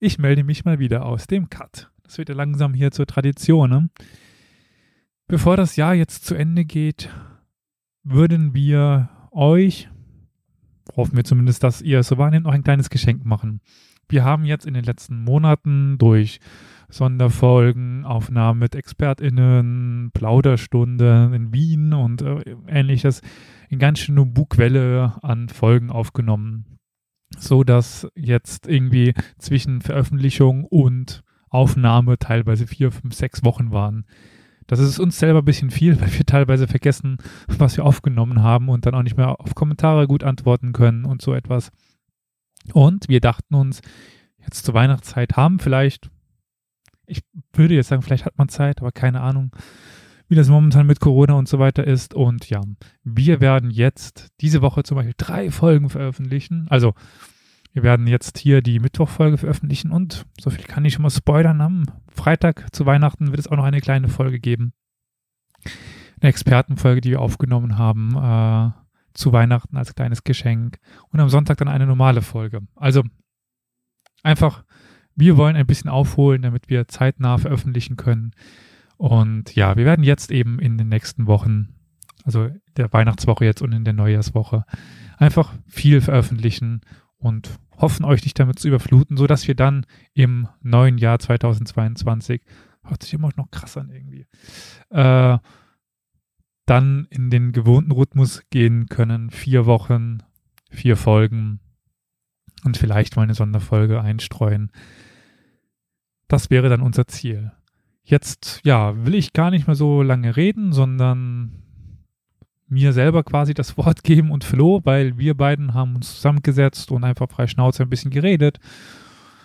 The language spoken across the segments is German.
ich melde mich mal wieder aus dem Cut. Das wird ja langsam hier zur Tradition. Ne? Bevor das Jahr jetzt zu Ende geht, würden wir euch, hoffen wir zumindest, dass ihr es so wahrnehmt, noch ein kleines Geschenk machen. Wir haben jetzt in den letzten Monaten durch Sonderfolgen, Aufnahmen mit ExpertInnen, Plauderstunden in Wien und äh, ähnliches in ganz schöne Bugwelle an Folgen aufgenommen. So dass jetzt irgendwie zwischen Veröffentlichung und Aufnahme teilweise vier, fünf, sechs Wochen waren. Das ist uns selber ein bisschen viel, weil wir teilweise vergessen, was wir aufgenommen haben und dann auch nicht mehr auf Kommentare gut antworten können und so etwas. Und wir dachten uns, jetzt zur Weihnachtszeit haben vielleicht ich würde jetzt sagen, vielleicht hat man Zeit, aber keine Ahnung, wie das momentan mit Corona und so weiter ist. Und ja, wir werden jetzt diese Woche zum Beispiel drei Folgen veröffentlichen. Also wir werden jetzt hier die Mittwochfolge veröffentlichen und so viel kann ich schon mal spoilern. Am Freitag zu Weihnachten wird es auch noch eine kleine Folge geben. Eine Expertenfolge, die wir aufgenommen haben äh, zu Weihnachten als kleines Geschenk. Und am Sonntag dann eine normale Folge. Also einfach wir wollen ein bisschen aufholen, damit wir zeitnah veröffentlichen können. Und ja, wir werden jetzt eben in den nächsten Wochen, also der Weihnachtswoche jetzt und in der Neujahrswoche, einfach viel veröffentlichen und hoffen euch nicht damit zu überfluten, sodass wir dann im neuen Jahr 2022, hört sich immer noch krass an irgendwie, äh, dann in den gewohnten Rhythmus gehen können. Vier Wochen, vier Folgen und vielleicht mal eine Sonderfolge einstreuen. Das wäre dann unser Ziel. Jetzt, ja, will ich gar nicht mehr so lange reden, sondern mir selber quasi das Wort geben und Flo, weil wir beiden haben uns zusammengesetzt und einfach frei Schnauze ein bisschen geredet.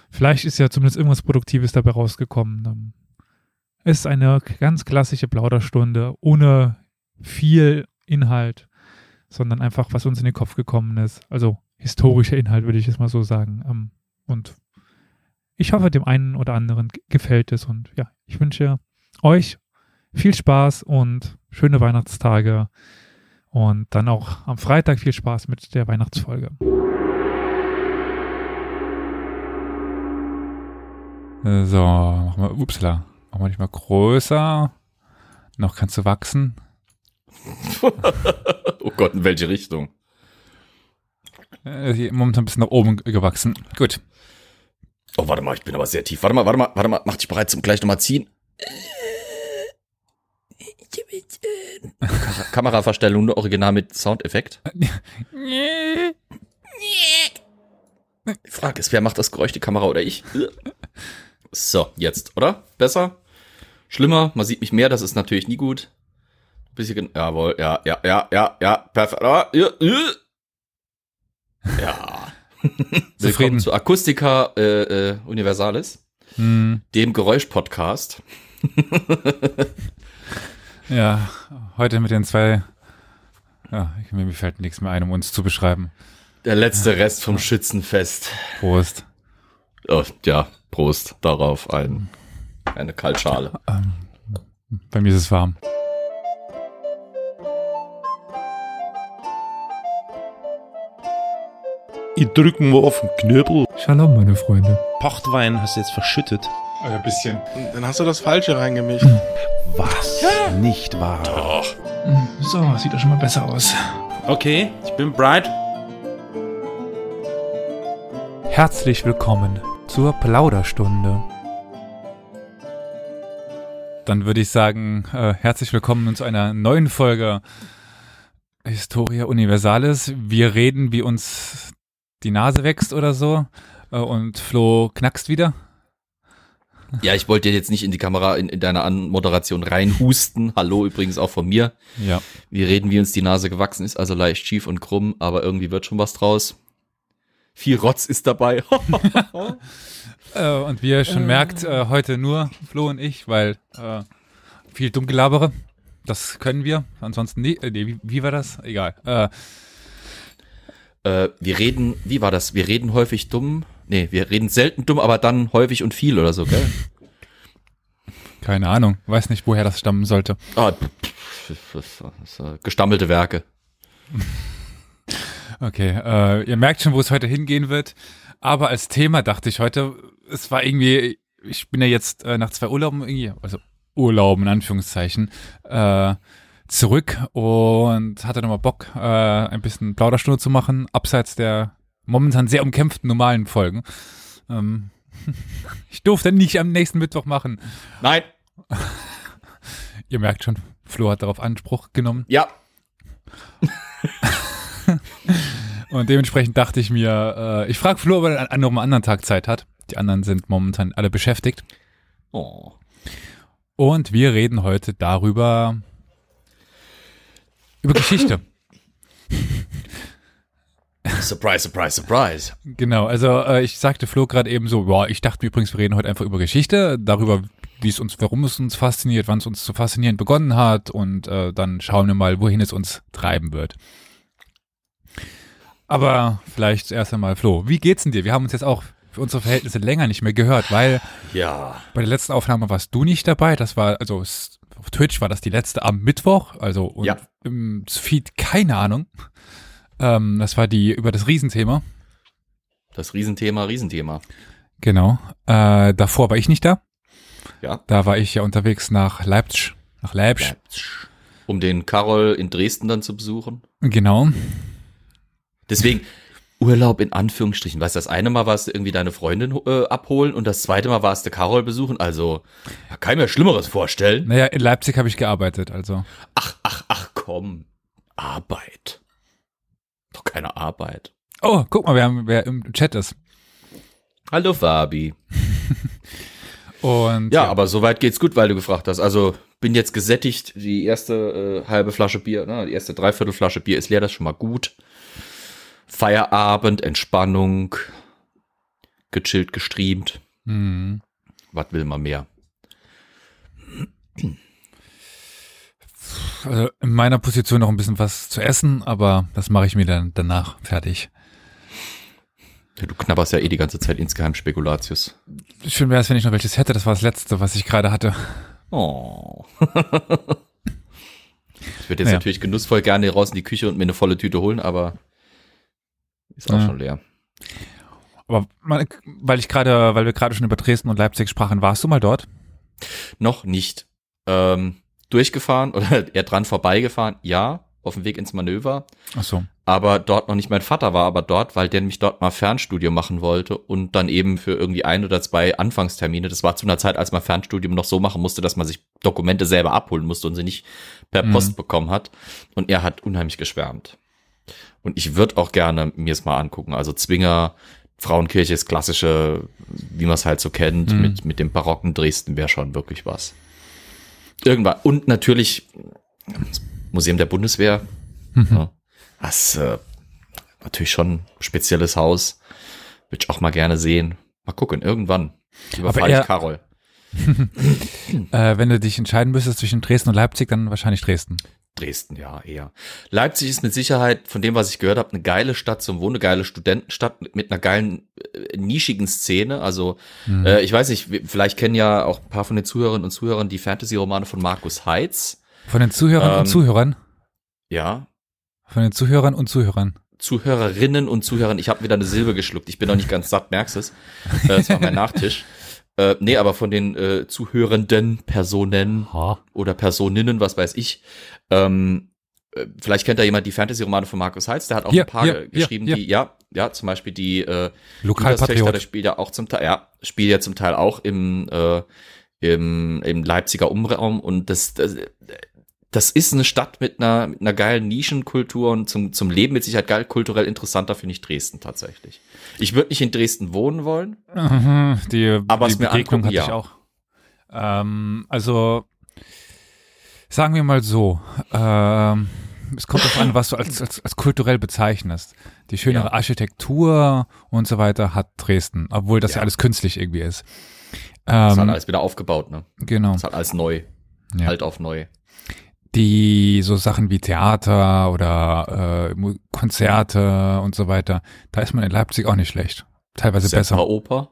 Vielleicht ist ja zumindest irgendwas Produktives dabei rausgekommen. Es ist eine ganz klassische Plauderstunde ohne viel Inhalt, sondern einfach, was uns in den Kopf gekommen ist. Also historischer Inhalt, würde ich es mal so sagen. Ähm, und ich hoffe, dem einen oder anderen gefällt es und ja, ich wünsche euch viel Spaß und schöne Weihnachtstage und dann auch am Freitag viel Spaß mit der Weihnachtsfolge. So, mach mal, upsala, mach mal nicht mal größer. Noch kannst du wachsen. oh Gott, in welche Richtung? Äh, momentan ein bisschen nach oben gewachsen. Gut. Oh, warte mal, ich bin aber sehr tief. Warte mal, warte mal, warte mal. Mach dich bereit zum gleich nochmal ziehen. Kameraverstellung nur original mit Soundeffekt. Die Frage ist, wer macht das Geräusch, die Kamera oder ich? So, jetzt, oder? Besser? Schlimmer? Man sieht mich mehr, das ist natürlich nie gut. Bisschen, jawohl, ja, ja, ja, ja, ja, perfekt. Ja. Willkommen zu Akustika äh, äh, Universalis, hm. dem Geräusch-Podcast. ja, heute mit den zwei. Ja, mir fällt nichts mehr ein, um uns zu beschreiben. Der letzte Rest vom Schützenfest. Prost. Oh, ja, Prost darauf. Ein, eine Kaltschale. Ähm, bei mir ist es warm. Ich drücken wir auf den Knöbel. Shalom, meine Freunde. Pochtwein hast du jetzt verschüttet. Oh, ein bisschen. Dann hast du das Falsche reingemischt. Was? Ja. Nicht wahr? Doch. So, sieht doch schon mal besser aus. Okay, ich bin bright. Herzlich willkommen zur Plauderstunde. Dann würde ich sagen, äh, herzlich willkommen zu einer neuen Folge Historia Universalis. Wir reden, wie uns die Nase wächst oder so äh, und Flo knackst wieder. Ja, ich wollte jetzt nicht in die Kamera in, in deiner Anmoderation reinhusten. Hallo übrigens auch von mir. Ja. Wir reden, wie uns die Nase gewachsen ist, also leicht schief und krumm, aber irgendwie wird schon was draus. Viel Rotz ist dabei. äh, und wie ihr schon merkt, äh, heute nur Flo und ich, weil äh, viel Dummgelabere. Das können wir. Ansonsten, nee, äh, nee wie, wie war das? Egal. Äh, äh, wir reden, wie war das? Wir reden häufig dumm. Nee, wir reden selten dumm, aber dann häufig und viel oder so, gell? Keine Ahnung. Weiß nicht, woher das stammen sollte. Ah, gestammelte Werke. Okay, äh, ihr merkt schon, wo es heute hingehen wird. Aber als Thema dachte ich heute, es war irgendwie, ich bin ja jetzt äh, nach zwei Urlauben irgendwie, also Urlauben in Anführungszeichen, äh, zurück und hatte nochmal Bock, äh, ein bisschen Plauderstunde zu machen, abseits der momentan sehr umkämpften normalen Folgen. Ähm, ich durfte nicht am nächsten Mittwoch machen. Nein. Ihr merkt schon, Flo hat darauf Anspruch genommen. Ja. Und dementsprechend dachte ich mir, äh, ich frage Flo, ob er an noch einen anderen Tag Zeit hat. Die anderen sind momentan alle beschäftigt. Oh. Und wir reden heute darüber, über Geschichte. Surprise, surprise, surprise. Genau, also äh, ich sagte Flo gerade eben so, boah, ich dachte übrigens, wir reden heute einfach über Geschichte, darüber, wie es uns, warum es uns fasziniert, wann es uns zu faszinieren begonnen hat und äh, dann schauen wir mal, wohin es uns treiben wird. Aber vielleicht erst einmal, Flo, wie geht's denn dir? Wir haben uns jetzt auch für unsere Verhältnisse länger nicht mehr gehört, weil Ja. bei der letzten Aufnahme warst du nicht dabei. Das war, also auf Twitch war das die letzte am Mittwoch, also und Ja. im Feed keine Ahnung. Ähm, das war die über das Riesenthema. Das Riesenthema, Riesenthema. Genau. Äh, davor war ich nicht da. Ja. Da war ich ja unterwegs nach Leipzig. Nach Leipzig. Um den Karol in Dresden dann zu besuchen. Genau. Deswegen Urlaub in Anführungsstrichen. Weißt du, das eine Mal warst du irgendwie deine Freundin äh, abholen und das zweite Mal warst du Karol besuchen. Also, ja, kann ich mir Schlimmeres vorstellen. Naja, in Leipzig habe ich gearbeitet, also. Ach, ach, ach, komm. Arbeit. Doch keine Arbeit. Oh, guck mal, wer, wer im Chat ist. Hallo, Fabi. Und Ja, aber soweit geht's gut, weil du gefragt hast. Also, bin jetzt gesättigt. Die erste äh, halbe Flasche Bier, ne, die erste Dreiviertelflasche Bier ist leer, das ist schon mal gut. Feierabend, Entspannung, gechillt, gestreamt. Hm. Was will man mehr? Also in meiner Position noch ein bisschen was zu essen, aber das mache ich mir dann danach fertig. Ja, du knabberst ja eh die ganze Zeit insgeheim Spekulatius. Schön wäre es, wenn ich noch welches hätte. Das war das letzte, was ich gerade hatte. Oh. ich würde jetzt Naja. natürlich genussvoll gerne raus in die Küche und mir eine volle Tüte holen, aber ist auch Ja. schon leer. Aber mal- weil ich gerade, weil wir gerade schon über Dresden und Leipzig sprachen, warst du mal dort? Noch nicht ähm, durchgefahren oder eher dran vorbeigefahren, ja, auf dem Weg ins Manöver. Ach so. aber dort noch nicht mein Vater war, aber dort, weil der nämlich dort mal Fernstudium machen wollte und dann eben für irgendwie ein oder zwei Anfangstermine. Das war zu einer Zeit, als man Fernstudium noch so machen musste, dass man sich Dokumente selber abholen musste und sie nicht per Mhm. Post bekommen hat. Und er hat unheimlich geschwärmt. Und ich würde auch gerne mir es mal angucken. Also Zwinger, Frauenkirche ist klassische, wie man es halt so kennt, Mhm. mit, mit dem barocken Dresden wäre schon wirklich was. Irgendwann. Und natürlich das Museum der Bundeswehr. Mhm. Ja. Das äh, natürlich schon ein spezielles Haus. Würde ich auch mal gerne sehen. Mal gucken, irgendwann. Überfall ich Karol. Äh, wenn du dich entscheiden müsstest zwischen Dresden und Leipzig, dann wahrscheinlich Dresden. Dresden, ja, eher. Leipzig ist mit Sicherheit, von dem, was ich gehört habe, eine geile Stadt zum Wohnen, eine geile Studentenstadt mit, einer geilen, äh, nischigen Szene. Also, Mhm. äh, ich weiß nicht, vielleicht kennen ja auch ein paar von den Zuhörerinnen und Zuhörern die Fantasy-Romane von Markus Heitz. Von den Zuhörern Ähm, und Zuhörern. Ja, Von den Zuhörern und Zuhörern. Zuhörerinnen und Zuhörern. Ich habe wieder eine Silbe geschluckt. Ich bin noch nicht ganz satt, merkst es. Äh, Das war mein Nachtisch. Äh, nee, aber von den äh, zuhörenden Personen oder Personinnen, was weiß ich. Ähm, äh, vielleicht kennt da jemand die Fantasy-Romane von Markus Heitz. Der hat auch Hier, ein paar hier, ge- geschrieben, hier, die, ja, ja, zum Beispiel die äh, Lokalpatriot. das spielt ja auch zum Teil, ja, spielt ja zum Teil auch im, äh, im, im Leipziger Umraum und das, das, das ist eine Stadt mit einer, mit einer geilen Nischenkultur und zum, zum Leben mit Sicherheit geil, kulturell interessanter finde ich Dresden tatsächlich. Ich würde nicht in Dresden wohnen wollen. Mhm, die, Aber die es mir Begegnung angucken, hatte ja. ich auch. Ähm, also sagen wir mal so, ähm, es kommt darauf an, was du als, als, als kulturell bezeichnest. Die schönere Ja. Architektur und so weiter hat Dresden, obwohl das ja, Ja. alles künstlich irgendwie ist. Das ist halt Ähm, alles wieder aufgebaut, ne? genau. Das halt alles neu. Ja. Halt auf neu. Die so Sachen wie Theater oder äh, Konzerte und so weiter, da ist man in Leipzig auch nicht schlecht. Teilweise besser. Oper.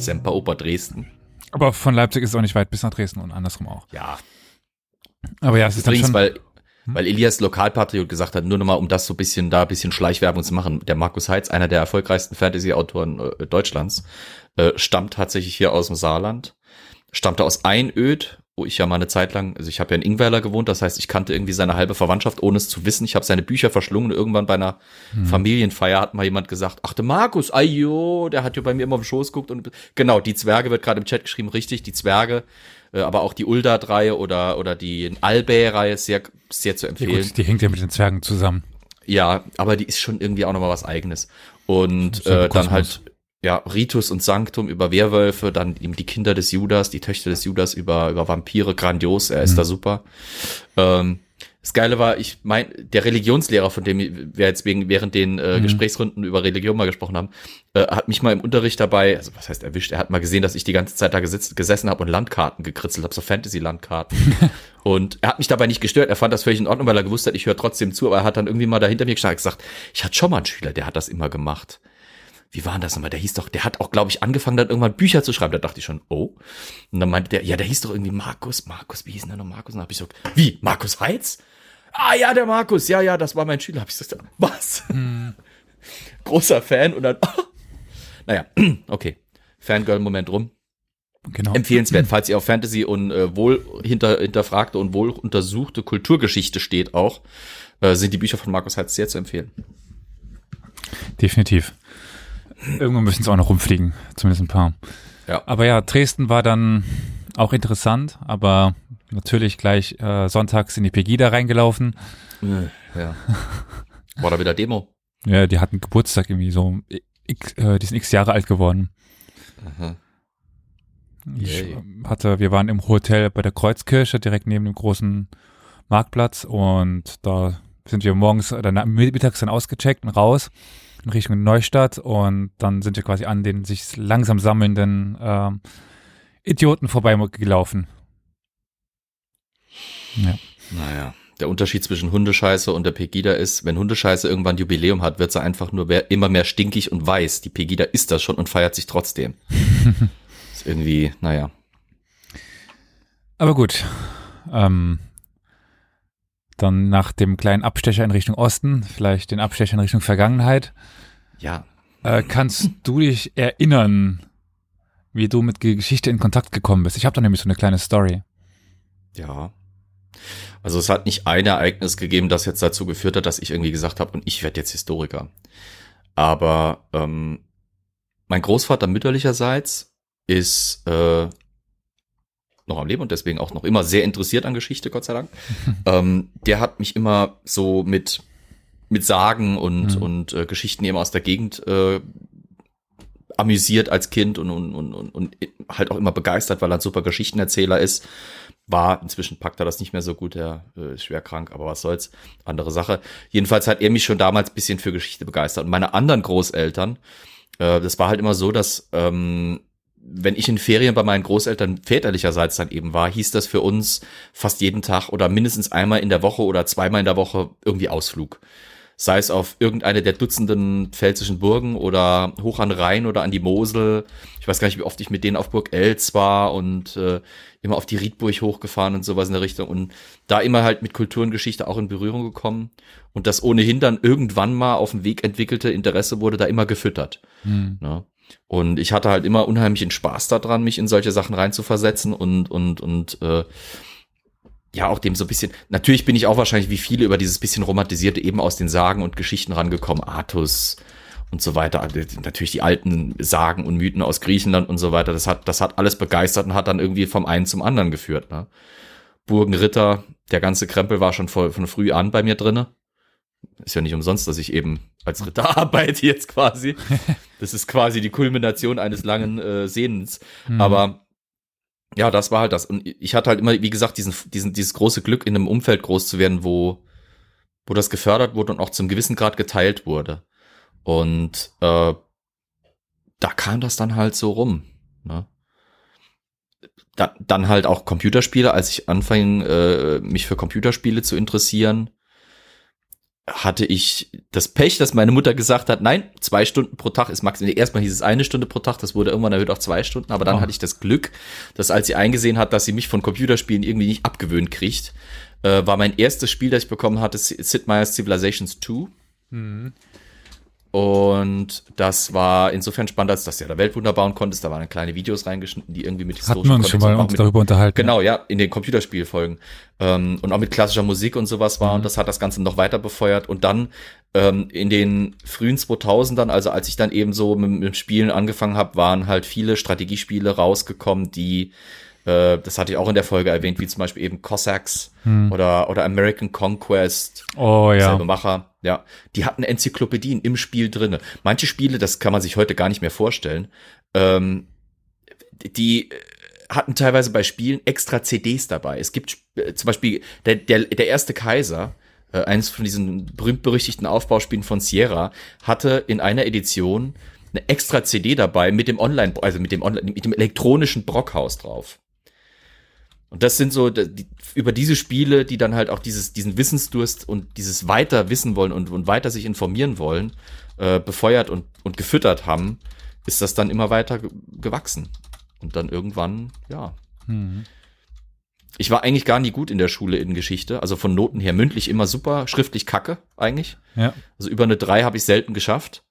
Semper Oper Dresden. Aber von Leipzig ist es auch nicht weit bis nach Dresden und andersrum auch. Ja. Aber ja, es ist dann Übrigens, schon, weil, weil Elias Lokalpatriot gesagt hat, nur nochmal, um das so ein bisschen, da ein bisschen Schleichwerbung zu machen. Der Markus Heitz, einer der erfolgreichsten Fantasy-Autoren äh, Deutschlands, äh, stammt tatsächlich hier aus dem Saarland, stammte aus Einöd, wo ich ja mal eine Zeit lang, also ich habe ja in Ingwerler gewohnt, das heißt, ich kannte irgendwie seine halbe Verwandtschaft, ohne es zu wissen. Ich habe seine Bücher verschlungen und irgendwann bei einer Familienfeier hat mal jemand gesagt, ach, der Markus, ayo, der hat ja bei mir immer auf den Schoß geguckt und genau, die Zwerge wird gerade im Chat geschrieben, richtig, die Zwerge, äh, aber auch die Uldad-Reihe oder, oder die Albay-Reihe sehr, sehr zu ja empfehlen. gut, die hängt ja mit den Zwergen zusammen. Ja, aber die ist schon irgendwie auch nochmal was eigenes. Und äh, dann halt, ja, Ritus und Sanctum über Werwölfe, dann eben die Kinder des Judas, die Töchter des Judas über, über Vampire, grandios, er ist Mhm. da super. Ähm, das Geile war, ich mein, der Religionslehrer, von dem wir jetzt wegen, während den äh, Mhm. Gesprächsrunden über Religion mal gesprochen haben, äh, hat mich mal im Unterricht dabei, also was heißt erwischt, er hat mal gesehen, dass ich die ganze Zeit da gesitzt, gesessen habe und Landkarten gekritzelt habe, so Fantasy-Landkarten. und er hat mich dabei nicht gestört, er fand das völlig in Ordnung, weil er gewusst hat, ich höre trotzdem zu, aber er hat dann irgendwie mal dahinter mir gesagt, ich hatte schon mal einen Schüler, der hat das immer gemacht. Wie war denn das nochmal? Der hieß doch, der hat auch, glaube ich, angefangen, dann irgendwann Bücher zu schreiben. Da dachte ich schon, oh. Und dann meinte der, ja, der hieß doch irgendwie Markus, Markus, wie hieß denn der noch Markus? Und dann hab ich so, wie, Markus Heitz? Ah ja, der Markus, ja, ja, das war mein Schüler. Hab ich gesagt, was? Großer Fan und dann, naja, okay. Fangirl-Moment rum. Genau. Empfehlenswert, falls ihr auf Fantasy und äh, wohl hinter, hinterfragte und wohl untersuchte Kulturgeschichte steht auch, äh, sind die Bücher von Markus Heitz sehr zu empfehlen. Definitiv. Irgendwann müssen sie auch noch rumfliegen, zumindest ein paar. Ja. Aber ja, Dresden war dann auch interessant, aber natürlich gleich äh, sonntags in die Pegida reingelaufen. Ja. War da wieder Demo? Ja, die hatten Geburtstag irgendwie so, x, äh, die sind x Jahre alt geworden. Aha. Ich hatte, wir waren im Hotel bei der Kreuzkirche, direkt neben dem großen Marktplatz und da sind wir morgens, äh, dann mittags dann ausgecheckt und raus in Richtung Neustadt und dann sind wir quasi an den sich langsam sammelnden ähm, Idioten vorbeigelaufen. Ja. Naja. Der Unterschied zwischen Hundescheiße und der Pegida ist, wenn Hundescheiße irgendwann Jubiläum hat, wird sie einfach nur wer- immer mehr stinkig und weiß. Die Pegida ist das schon und feiert sich trotzdem. ist irgendwie, naja. Aber gut. Ähm, dann nach dem kleinen Abstecher in Richtung Osten, vielleicht den Abstecher in Richtung Vergangenheit, Ja. äh, kannst du dich erinnern, wie du mit Geschichte in Kontakt gekommen bist? Ich habe da nämlich so eine kleine Story. Ja. Also es hat nicht ein Ereignis gegeben, das jetzt dazu geführt hat, dass ich irgendwie gesagt habe, und ich werde jetzt Historiker. Aber ähm, mein Großvater mütterlicherseits ist äh, noch am Leben und deswegen auch noch immer sehr interessiert an Geschichte, Gott sei Dank. ähm, der hat mich immer so mit mit Sagen und Mhm. und äh, Geschichten eben aus der Gegend äh, amüsiert als Kind und, und, und, und, und halt auch immer begeistert, weil er ein super Geschichtenerzähler ist. War, inzwischen packt er das nicht mehr so gut, er äh, ist schwer krank, aber was soll's, andere Sache. Jedenfalls hat er mich schon damals bisschen für Geschichte begeistert. Und meine anderen Großeltern, äh, das war halt immer so, dass ähm, wenn ich in Ferien bei meinen Großeltern väterlicherseits dann eben war, hieß das für uns fast jeden Tag oder mindestens einmal in der Woche oder zweimal in der Woche irgendwie Ausflug sei es auf irgendeine der Dutzenden pfälzischen Burgen oder hoch an Rhein oder an die Mosel. Ich weiß gar nicht, wie oft ich mit denen auf Burg Elz war und äh, immer auf die Riedburg hochgefahren und sowas in der Richtung und da immer halt mit Kultur und Geschichte auch in Berührung gekommen und das ohnehin dann irgendwann mal auf dem Weg entwickelte Interesse wurde da immer gefüttert. Hm. Ne? Und ich hatte halt immer unheimlichen Spaß daran, mich in solche Sachen reinzuversetzen und, und, und äh, ja, auch dem so ein bisschen, natürlich bin ich auch wahrscheinlich wie viele über dieses bisschen romantisierte eben aus den Sagen und Geschichten rangekommen, Artus und so weiter, Also natürlich die alten Sagen und Mythen aus Griechenland und so weiter, das hat, das hat alles begeistert und hat dann irgendwie vom einen zum anderen geführt, ne? Burgenritter, der ganze Krempel war schon voll, von früh an bei mir drinne. Ist ja nicht umsonst, dass ich eben als Ritter arbeite jetzt quasi. Das ist quasi die Kulmination eines langen äh, Sehnens. Hm. Aber ja, das war halt das. Und ich hatte halt immer, wie gesagt, diesen, diesen, dieses große Glück, in einem Umfeld groß zu werden, wo, wo das gefördert wurde und auch zum gewissen Grad geteilt wurde. Und äh, da kam das dann halt so rum. Ne? Da, dann halt auch Computerspiele, als ich anfing, äh, mich für Computerspiele zu interessieren, hatte ich das Pech, dass meine Mutter gesagt hat, nein, zwei Stunden pro Tag ist maximal. Erstmal hieß es eine Stunde pro Tag, das wurde irgendwann erhöht auf zwei Stunden, aber dann Oh. hatte ich das Glück, dass als sie eingesehen hat, dass sie mich von Computerspielen irgendwie nicht abgewöhnt kriegt, äh, war mein erstes Spiel, das ich bekommen hatte, Sid Meier's Civilizations 2. Mhm. Und das war insofern spannend, als dass du ja da Weltwunder bauen konntest. Da waren kleine Videos reingeschnitten, die irgendwie mit Hatten wir uns schon mal uns mit, darüber unterhalten. Genau, ja, in den Computerspielfolgen. Ähm, und auch mit klassischer Musik und sowas war. Mhm. Und das hat das Ganze noch weiter befeuert. Und dann ähm, in den frühen 2000ern, also als ich dann eben so mit, mit dem Spielen angefangen habe, waren halt viele Strategiespiele rausgekommen, die äh, das hatte ich auch in der Folge erwähnt, wie zum Beispiel eben Cossacks Hm. oder, oder American Conquest Oh ja. selbe Macher, ja. Die hatten Enzyklopädien im Spiel drinne. Manche Spiele, das kann man sich heute gar nicht mehr vorstellen, ähm, die äh, hatten teilweise bei Spielen extra CDs dabei. Es gibt äh, zum Beispiel der, der, der erste Kaiser, äh, eines von diesen berühmt-berüchtigten Aufbauspielen von Sierra, hatte in einer Edition eine extra CD dabei mit dem Online, also mit dem Online, mit dem elektronischen Brockhaus drauf. Und das sind so die, über diese Spiele, die dann halt auch dieses, diesen Wissensdurst und dieses weiter wissen wollen und, und weiter sich informieren wollen, äh, befeuert und, und gefüttert haben, ist das dann immer weiter ge gewachsen. Und dann irgendwann, ja. Mhm. Ich war eigentlich gar nie gut in der Schule in Geschichte. Also von Noten her mündlich immer super, schriftlich kacke eigentlich. Ja. Also über eine drei habe ich selten geschafft.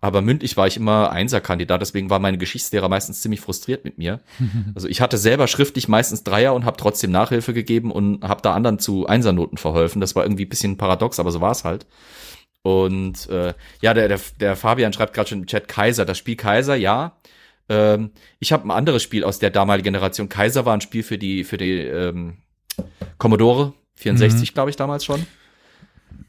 Aber mündlich war ich immer Einserkandidat, deswegen war meine Geschichtslehrer meistens ziemlich frustriert mit mir. Also ich hatte selber schriftlich meistens Dreier und habe trotzdem Nachhilfe gegeben und habe da anderen zu Einsernoten verholfen. Das war irgendwie ein bisschen paradox, aber so war es halt. Und äh, ja, der, der, der Fabian schreibt gerade schon im Chat Kaiser. Das Spiel Kaiser, ja. Ähm, ich habe ein anderes Spiel aus der damaligen Generation. Kaiser war ein Spiel für die für die ähm, Commodore 64, glaube ich, damals schon.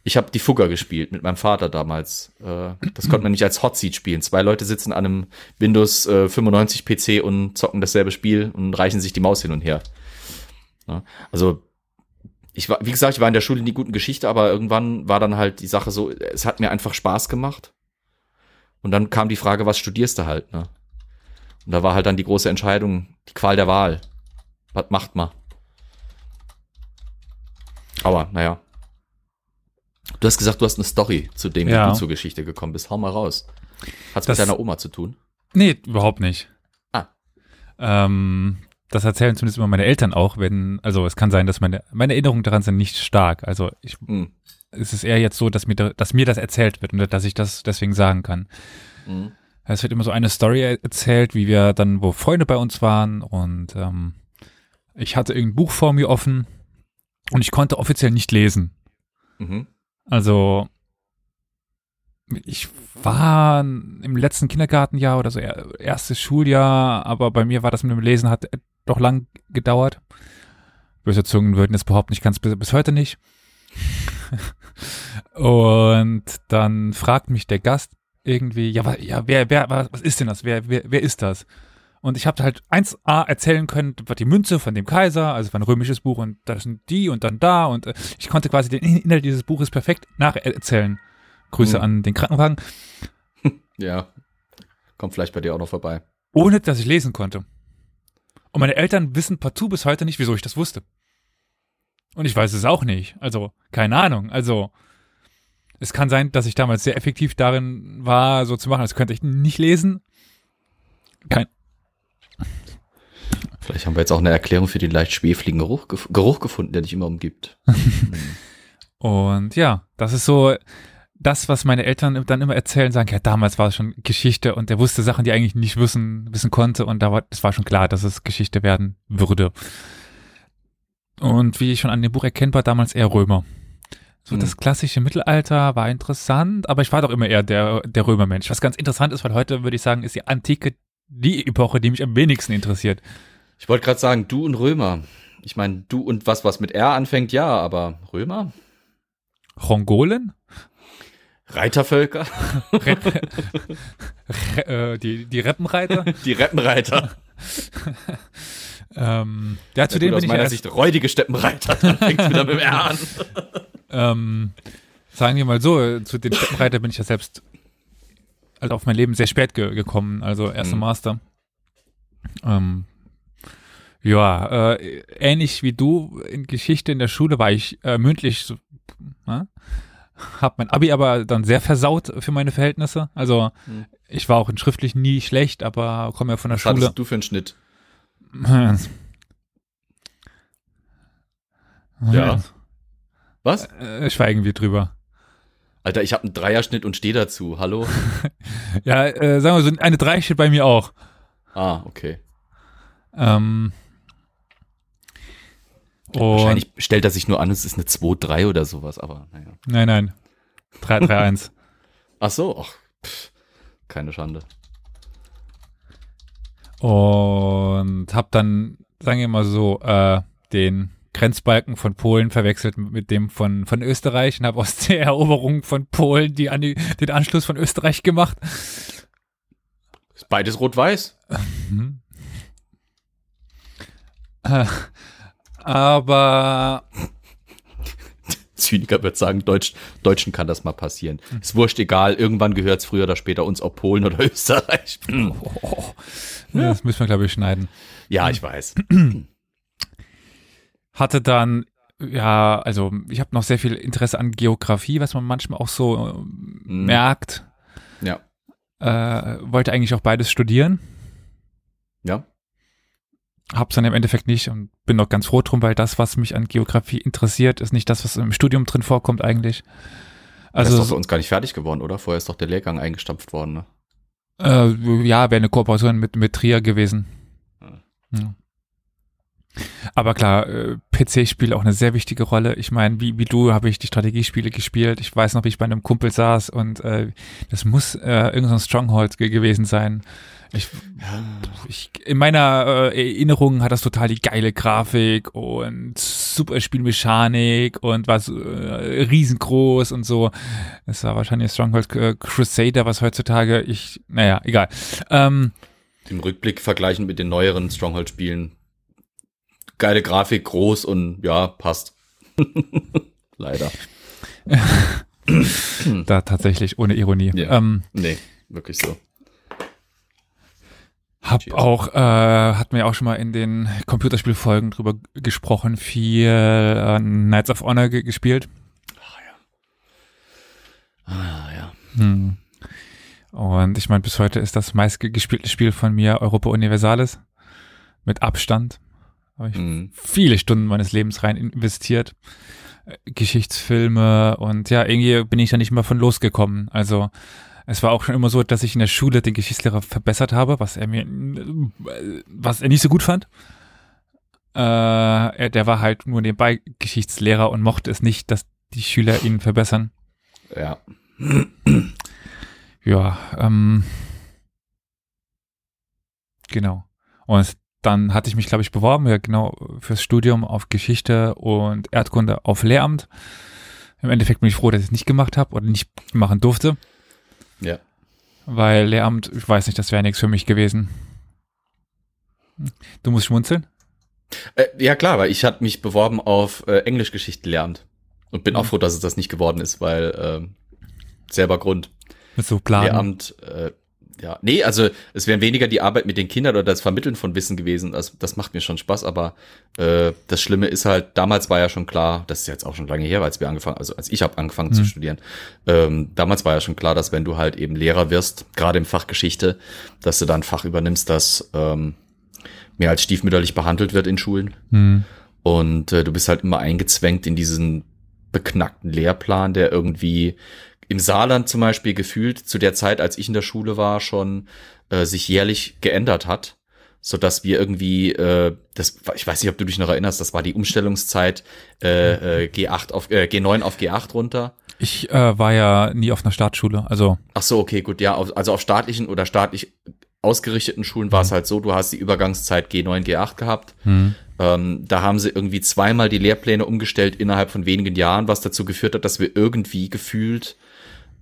Ich habe die Fugger gespielt mit meinem Vater damals. Äh, das konnte man nicht als Hot Seat spielen. Zwei Leute sitzen an einem Windows äh, 95 PC und zocken dasselbe Spiel und reichen sich die Maus hin und her. Also ich war, wie gesagt, ich war in der Schule nie gut in Geschichte, aber irgendwann war dann halt die Sache so, es hat mir einfach Spaß gemacht. Und dann kam die Frage, was studierst du halt, ne? Und da war halt dann die große Entscheidung, die Qual der Wahl. Was macht man? Aber, naja. Du hast gesagt, du hast eine Story, zu dem Ja. wie du zur Geschichte gekommen bist. Hau mal raus. Hat's Das- mit deiner Oma zu tun? Nee, überhaupt nicht. Ah. Ähm, das erzählen zumindest immer meine Eltern auch, wenn, also es kann sein, dass meine, meine Erinnerungen daran sind nicht stark. Also ich, Hm. es ist eher jetzt so, dass mir, da- dass mir das erzählt wird und dass ich das deswegen sagen kann. Hm. Es wird immer so eine Story er- erzählt, wie wir dann, wo Freunde bei uns waren und ähm, ich hatte irgendein Buch vor mir offen und ich konnte offiziell nicht lesen. Mhm. Also ich war im letzten Kindergartenjahr oder so er- erstes Schuljahr, aber bei mir war das mit dem Lesen hat äh, doch lang gedauert. Böse Zungen würden es behaupten, ich kann es bis, bis heute nicht. Und dann fragt mich der Gast irgendwie, ja, ja, wer, wer, wa- was ist denn das? Wer, wer, wer ist das? Und ich habe halt 1a erzählen können, war die Münze von dem Kaiser, also war ein römisches Buch und das sind die und dann da und äh, ich konnte quasi den Inhalt dieses Buches perfekt nacherzählen. Grüße Mhm. an den Krankenwagen, Ja. Kommt vielleicht bei dir auch noch vorbei. ohne dass ich lesen konnte. Und meine Eltern wissen partout bis heute nicht, wieso ich das wusste. Und ich weiß es auch nicht. Also, keine Ahnung. Also, es kann sein, dass ich damals sehr effektiv darin war, so zu machen, als könnte ich nicht lesen. Kein, Vielleicht haben wir jetzt auch eine Erklärung für den leicht schwefligen Geruch, Geruch gefunden, der dich immer umgibt. Und ja, das ist so das, was meine Eltern dann immer erzählen, sagen, ja, damals war es schon Geschichte und der wusste Sachen, die er eigentlich nicht wissen, wissen konnte und da war, es war schon klar, dass es Geschichte werden würde. Und wie ich schon an dem Buch erkennbar, damals eher Römer. So Hm. das klassische Mittelalter war interessant, aber ich war doch immer eher der, der Römermensch. Was ganz interessant ist, weil heute würde ich sagen, ist die Antike die Epoche, die mich am wenigsten interessiert. Ich wollte gerade sagen, du und Römer. Ich meine, du und was, was mit R anfängt, ja, aber Römer? Hongolen? Reitervölker? Re äh, die, die Reppenreiter? Die Reppenreiter. Ähm, ja, zu Gut, dem aus bin ich meiner Sicht räudige Steppenreiter. Dann fängt's wieder mit dem R an. ähm, sagen wir mal so, zu den Steppenreiter bin ich ja selbst also auf mein Leben sehr spät ge gekommen, also erster Mhm. Master. Ähm, ja, äh, ähnlich wie du in Geschichte in der Schule war ich äh, mündlich so, ne? hab mein Abi aber dann sehr versaut für meine Verhältnisse. Also Mhm. ich war auch in schriftlich nie schlecht, aber komme ja von der Was Schule. hattest du für einen Schnitt? Ja. Was? Äh, schweigen wir drüber. Alter, ich habe einen Dreierschnitt und stehe dazu. Hallo? Ja, äh, sagen wir so, eine 3 steht bei mir auch. Ah, okay. Ähm, Wahrscheinlich stellt er sich nur an, es ist eine 2-3 oder sowas, aber naja. Nein, nein. 3, 3, 1. Ach so, ach, pff, keine Schande. Und hab dann, sagen wir mal so, äh, den Grenzbalken von Polen verwechselt mit dem von, von Österreich und habe aus der Eroberung von Polen die, an die, den Anschluss von Österreich gemacht. Ist beides rot-weiß? Äh, aber Zyniker wird sagen, Deutsch, Deutschen kann das mal passieren. Ist wurscht, egal, irgendwann gehört es früher oder später uns, ob Polen oder Österreich. Hm. oh, das müssen wir, glaube ich, schneiden. Ja, ich weiß. Hatte dann, ja, also ich habe noch sehr viel Interesse an Geografie, was man manchmal auch so äh, merkt. Ja. Äh, wollte eigentlich auch beides studieren. Ja. Hab's dann im Endeffekt nicht und bin noch ganz froh drum, weil das, was mich an Geografie interessiert, ist nicht das, was im Studium drin vorkommt eigentlich. Also, Also ist doch bei uns gar nicht fertig geworden, oder? Vorher ist doch der Lehrgang eingestampft worden, ne? äh, ja, wäre eine Kooperation mit, mit Trier gewesen. Ah. Ja. Aber klar, äh, PC spielt auch eine sehr wichtige Rolle. Ich meine, wie, wie du habe ich die Strategiespiele gespielt. Ich weiß noch, wie ich bei einem Kumpel saß und äh, das muss äh, irgendein so ein Stronghold ge gewesen sein. Ich, ich, in meiner äh, Erinnerung hat das total die geile Grafik und super Spielmechanik und war so, äh, riesengroß und so. Es war wahrscheinlich Stronghold äh, Crusader, was heutzutage ich, naja, egal. Ähm, Im Rückblick vergleichen mit den neueren Stronghold-Spielen. Geile Grafik, groß und ja, passt. Leider. da tatsächlich ohne Ironie. Ja. Ähm, Nee, wirklich so. Hab Cheers. auch, äh, hatten wir auch schon mal in den Computerspielfolgen drüber gesprochen, viel äh, Knights of Honor ge gespielt. Ah, ja. Hm. Und ich meine, bis heute ist das meistgespielte Spiel von mir Europa Universalis. Mit Abstand. Habe ich Mhm. viele Stunden meines Lebens rein investiert. Äh, Geschichtsfilme und ja, irgendwie bin ich da nicht mehr von losgekommen. Also es war auch schon immer so, dass ich in der Schule den Geschichtslehrer verbessert habe, was er mir, was er nicht so gut fand. Äh, er, der war halt nur nebenbei Geschichtslehrer und mochte es nicht, dass die Schüler ihn verbessern. Ja. Ja, ähm, genau. Und dann hatte ich mich, glaube ich, beworben, ja genau, fürs Studium auf Geschichte und Erdkunde auf Lehramt. Im Endeffekt bin ich froh, dass ich es nicht gemacht habe oder nicht machen durfte, Ja. weil Lehramt, ich weiß nicht, das wäre nichts für mich gewesen. Du musst schmunzeln? Äh, ja, klar, weil ich hatte mich beworben auf äh, Englischgeschichte lernt. Und bin auch Mhm. froh, dass es das nicht geworden ist, weil ähm, selber Grund. Mit so Plan. Lehramt, äh, ja, nee, also es wären weniger die Arbeit mit den Kindern oder das Vermitteln von Wissen gewesen. Also, das macht mir schon Spaß, aber äh, das Schlimme ist halt, damals war ja schon klar, das ist jetzt auch schon lange her, als wir angefangen, also als ich habe angefangen zu Mhm. studieren, ähm, damals war ja schon klar, dass wenn du halt eben Lehrer wirst, gerade im Fach Geschichte, dass du dann ein Fach übernimmst, das ähm, mehr als stiefmütterlich behandelt wird in Schulen. Hm. Und äh, du bist halt immer eingezwängt in diesen beknackten Lehrplan, der irgendwie im Saarland zum Beispiel gefühlt zu der Zeit, als ich in der Schule war, schon äh, sich jährlich geändert hat, so dass wir irgendwie, äh, das, ich weiß nicht, ob du dich noch erinnerst, das war die Umstellungszeit äh, äh, G8 auf äh, G9 auf G8 runter. Ich äh, war ja nie auf einer Startschule, also Ach so, okay, gut, ja, auf, also auf staatlichen oder staatlich ausgerichteten Schulen war es halt so, du hast die Übergangszeit G9, G8 gehabt. hm. Ähm, da haben sie irgendwie zweimal die Lehrpläne umgestellt innerhalb von wenigen Jahren, was dazu geführt hat, dass wir irgendwie gefühlt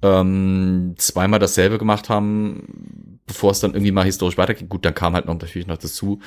ähm, zweimal dasselbe gemacht haben, bevor es dann irgendwie mal historisch weitergeht. Gut, dann kam halt noch natürlich noch dazu,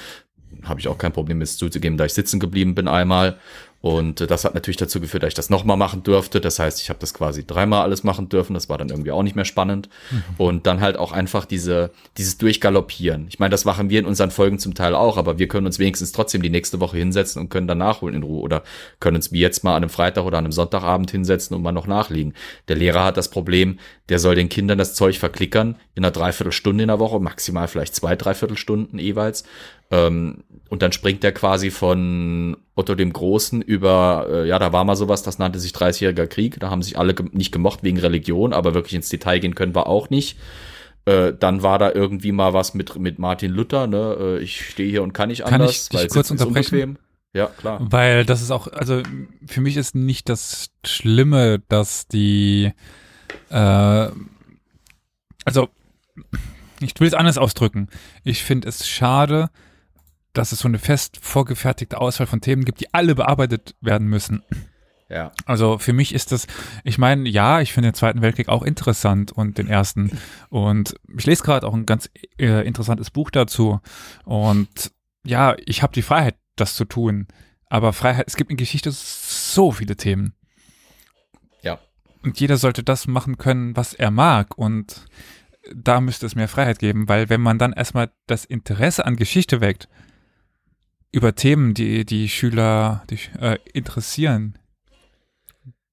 habe ich auch kein Problem mit zuzugeben, da ich sitzen geblieben bin einmal. Und das hat natürlich dazu geführt, dass ich das nochmal machen durfte. Das heißt, ich habe das quasi dreimal alles machen dürfen. Das war dann irgendwie auch nicht mehr spannend. Mhm. Und dann halt auch einfach diese, dieses Durchgaloppieren. Ich meine, das machen wir in unseren Folgen zum Teil auch, aber wir können uns wenigstens trotzdem die nächste Woche hinsetzen und können dann nachholen in Ruhe. Oder können uns wie jetzt mal an einem Freitag oder an einem Sonntagabend hinsetzen und mal noch nachlegen. Der Lehrer hat das Problem, der soll den Kindern das Zeug verklickern in einer Dreiviertelstunde in der Woche, maximal vielleicht zwei Dreiviertelstunden jeweils. Ähm, und dann springt er quasi von Otto dem Großen über, äh, ja, da war mal sowas, das nannte sich 30-jähriger Krieg. Da haben sich alle ge nicht gemocht wegen Religion, aber wirklich ins Detail gehen können wir auch nicht. Äh, dann war da irgendwie mal was mit, mit Martin Luther, ne? Äh, ich stehe hier und kann nicht kann anders. Kann ich dich kurz unterbrechen? Ja, klar. Weil das ist auch, also für mich ist nicht das Schlimme, dass die, äh, also ich will es anders ausdrücken. Ich finde es schade, dass es so eine fest vorgefertigte Auswahl von Themen gibt, die alle bearbeitet werden müssen. Ja. Also für mich ist das, ich meine, ja, ich finde den Zweiten Weltkrieg auch interessant und den ersten. Und ich lese gerade auch ein ganz äh, interessantes Buch dazu. Und ja, ich habe die Freiheit, das zu tun. Aber Freiheit, es gibt in Geschichte so viele Themen. Ja. Und jeder sollte das machen können, was er mag. Und da müsste es mehr Freiheit geben, weil wenn man dann erstmal das Interesse an Geschichte weckt, über Themen, die die Schüler die, äh, interessieren,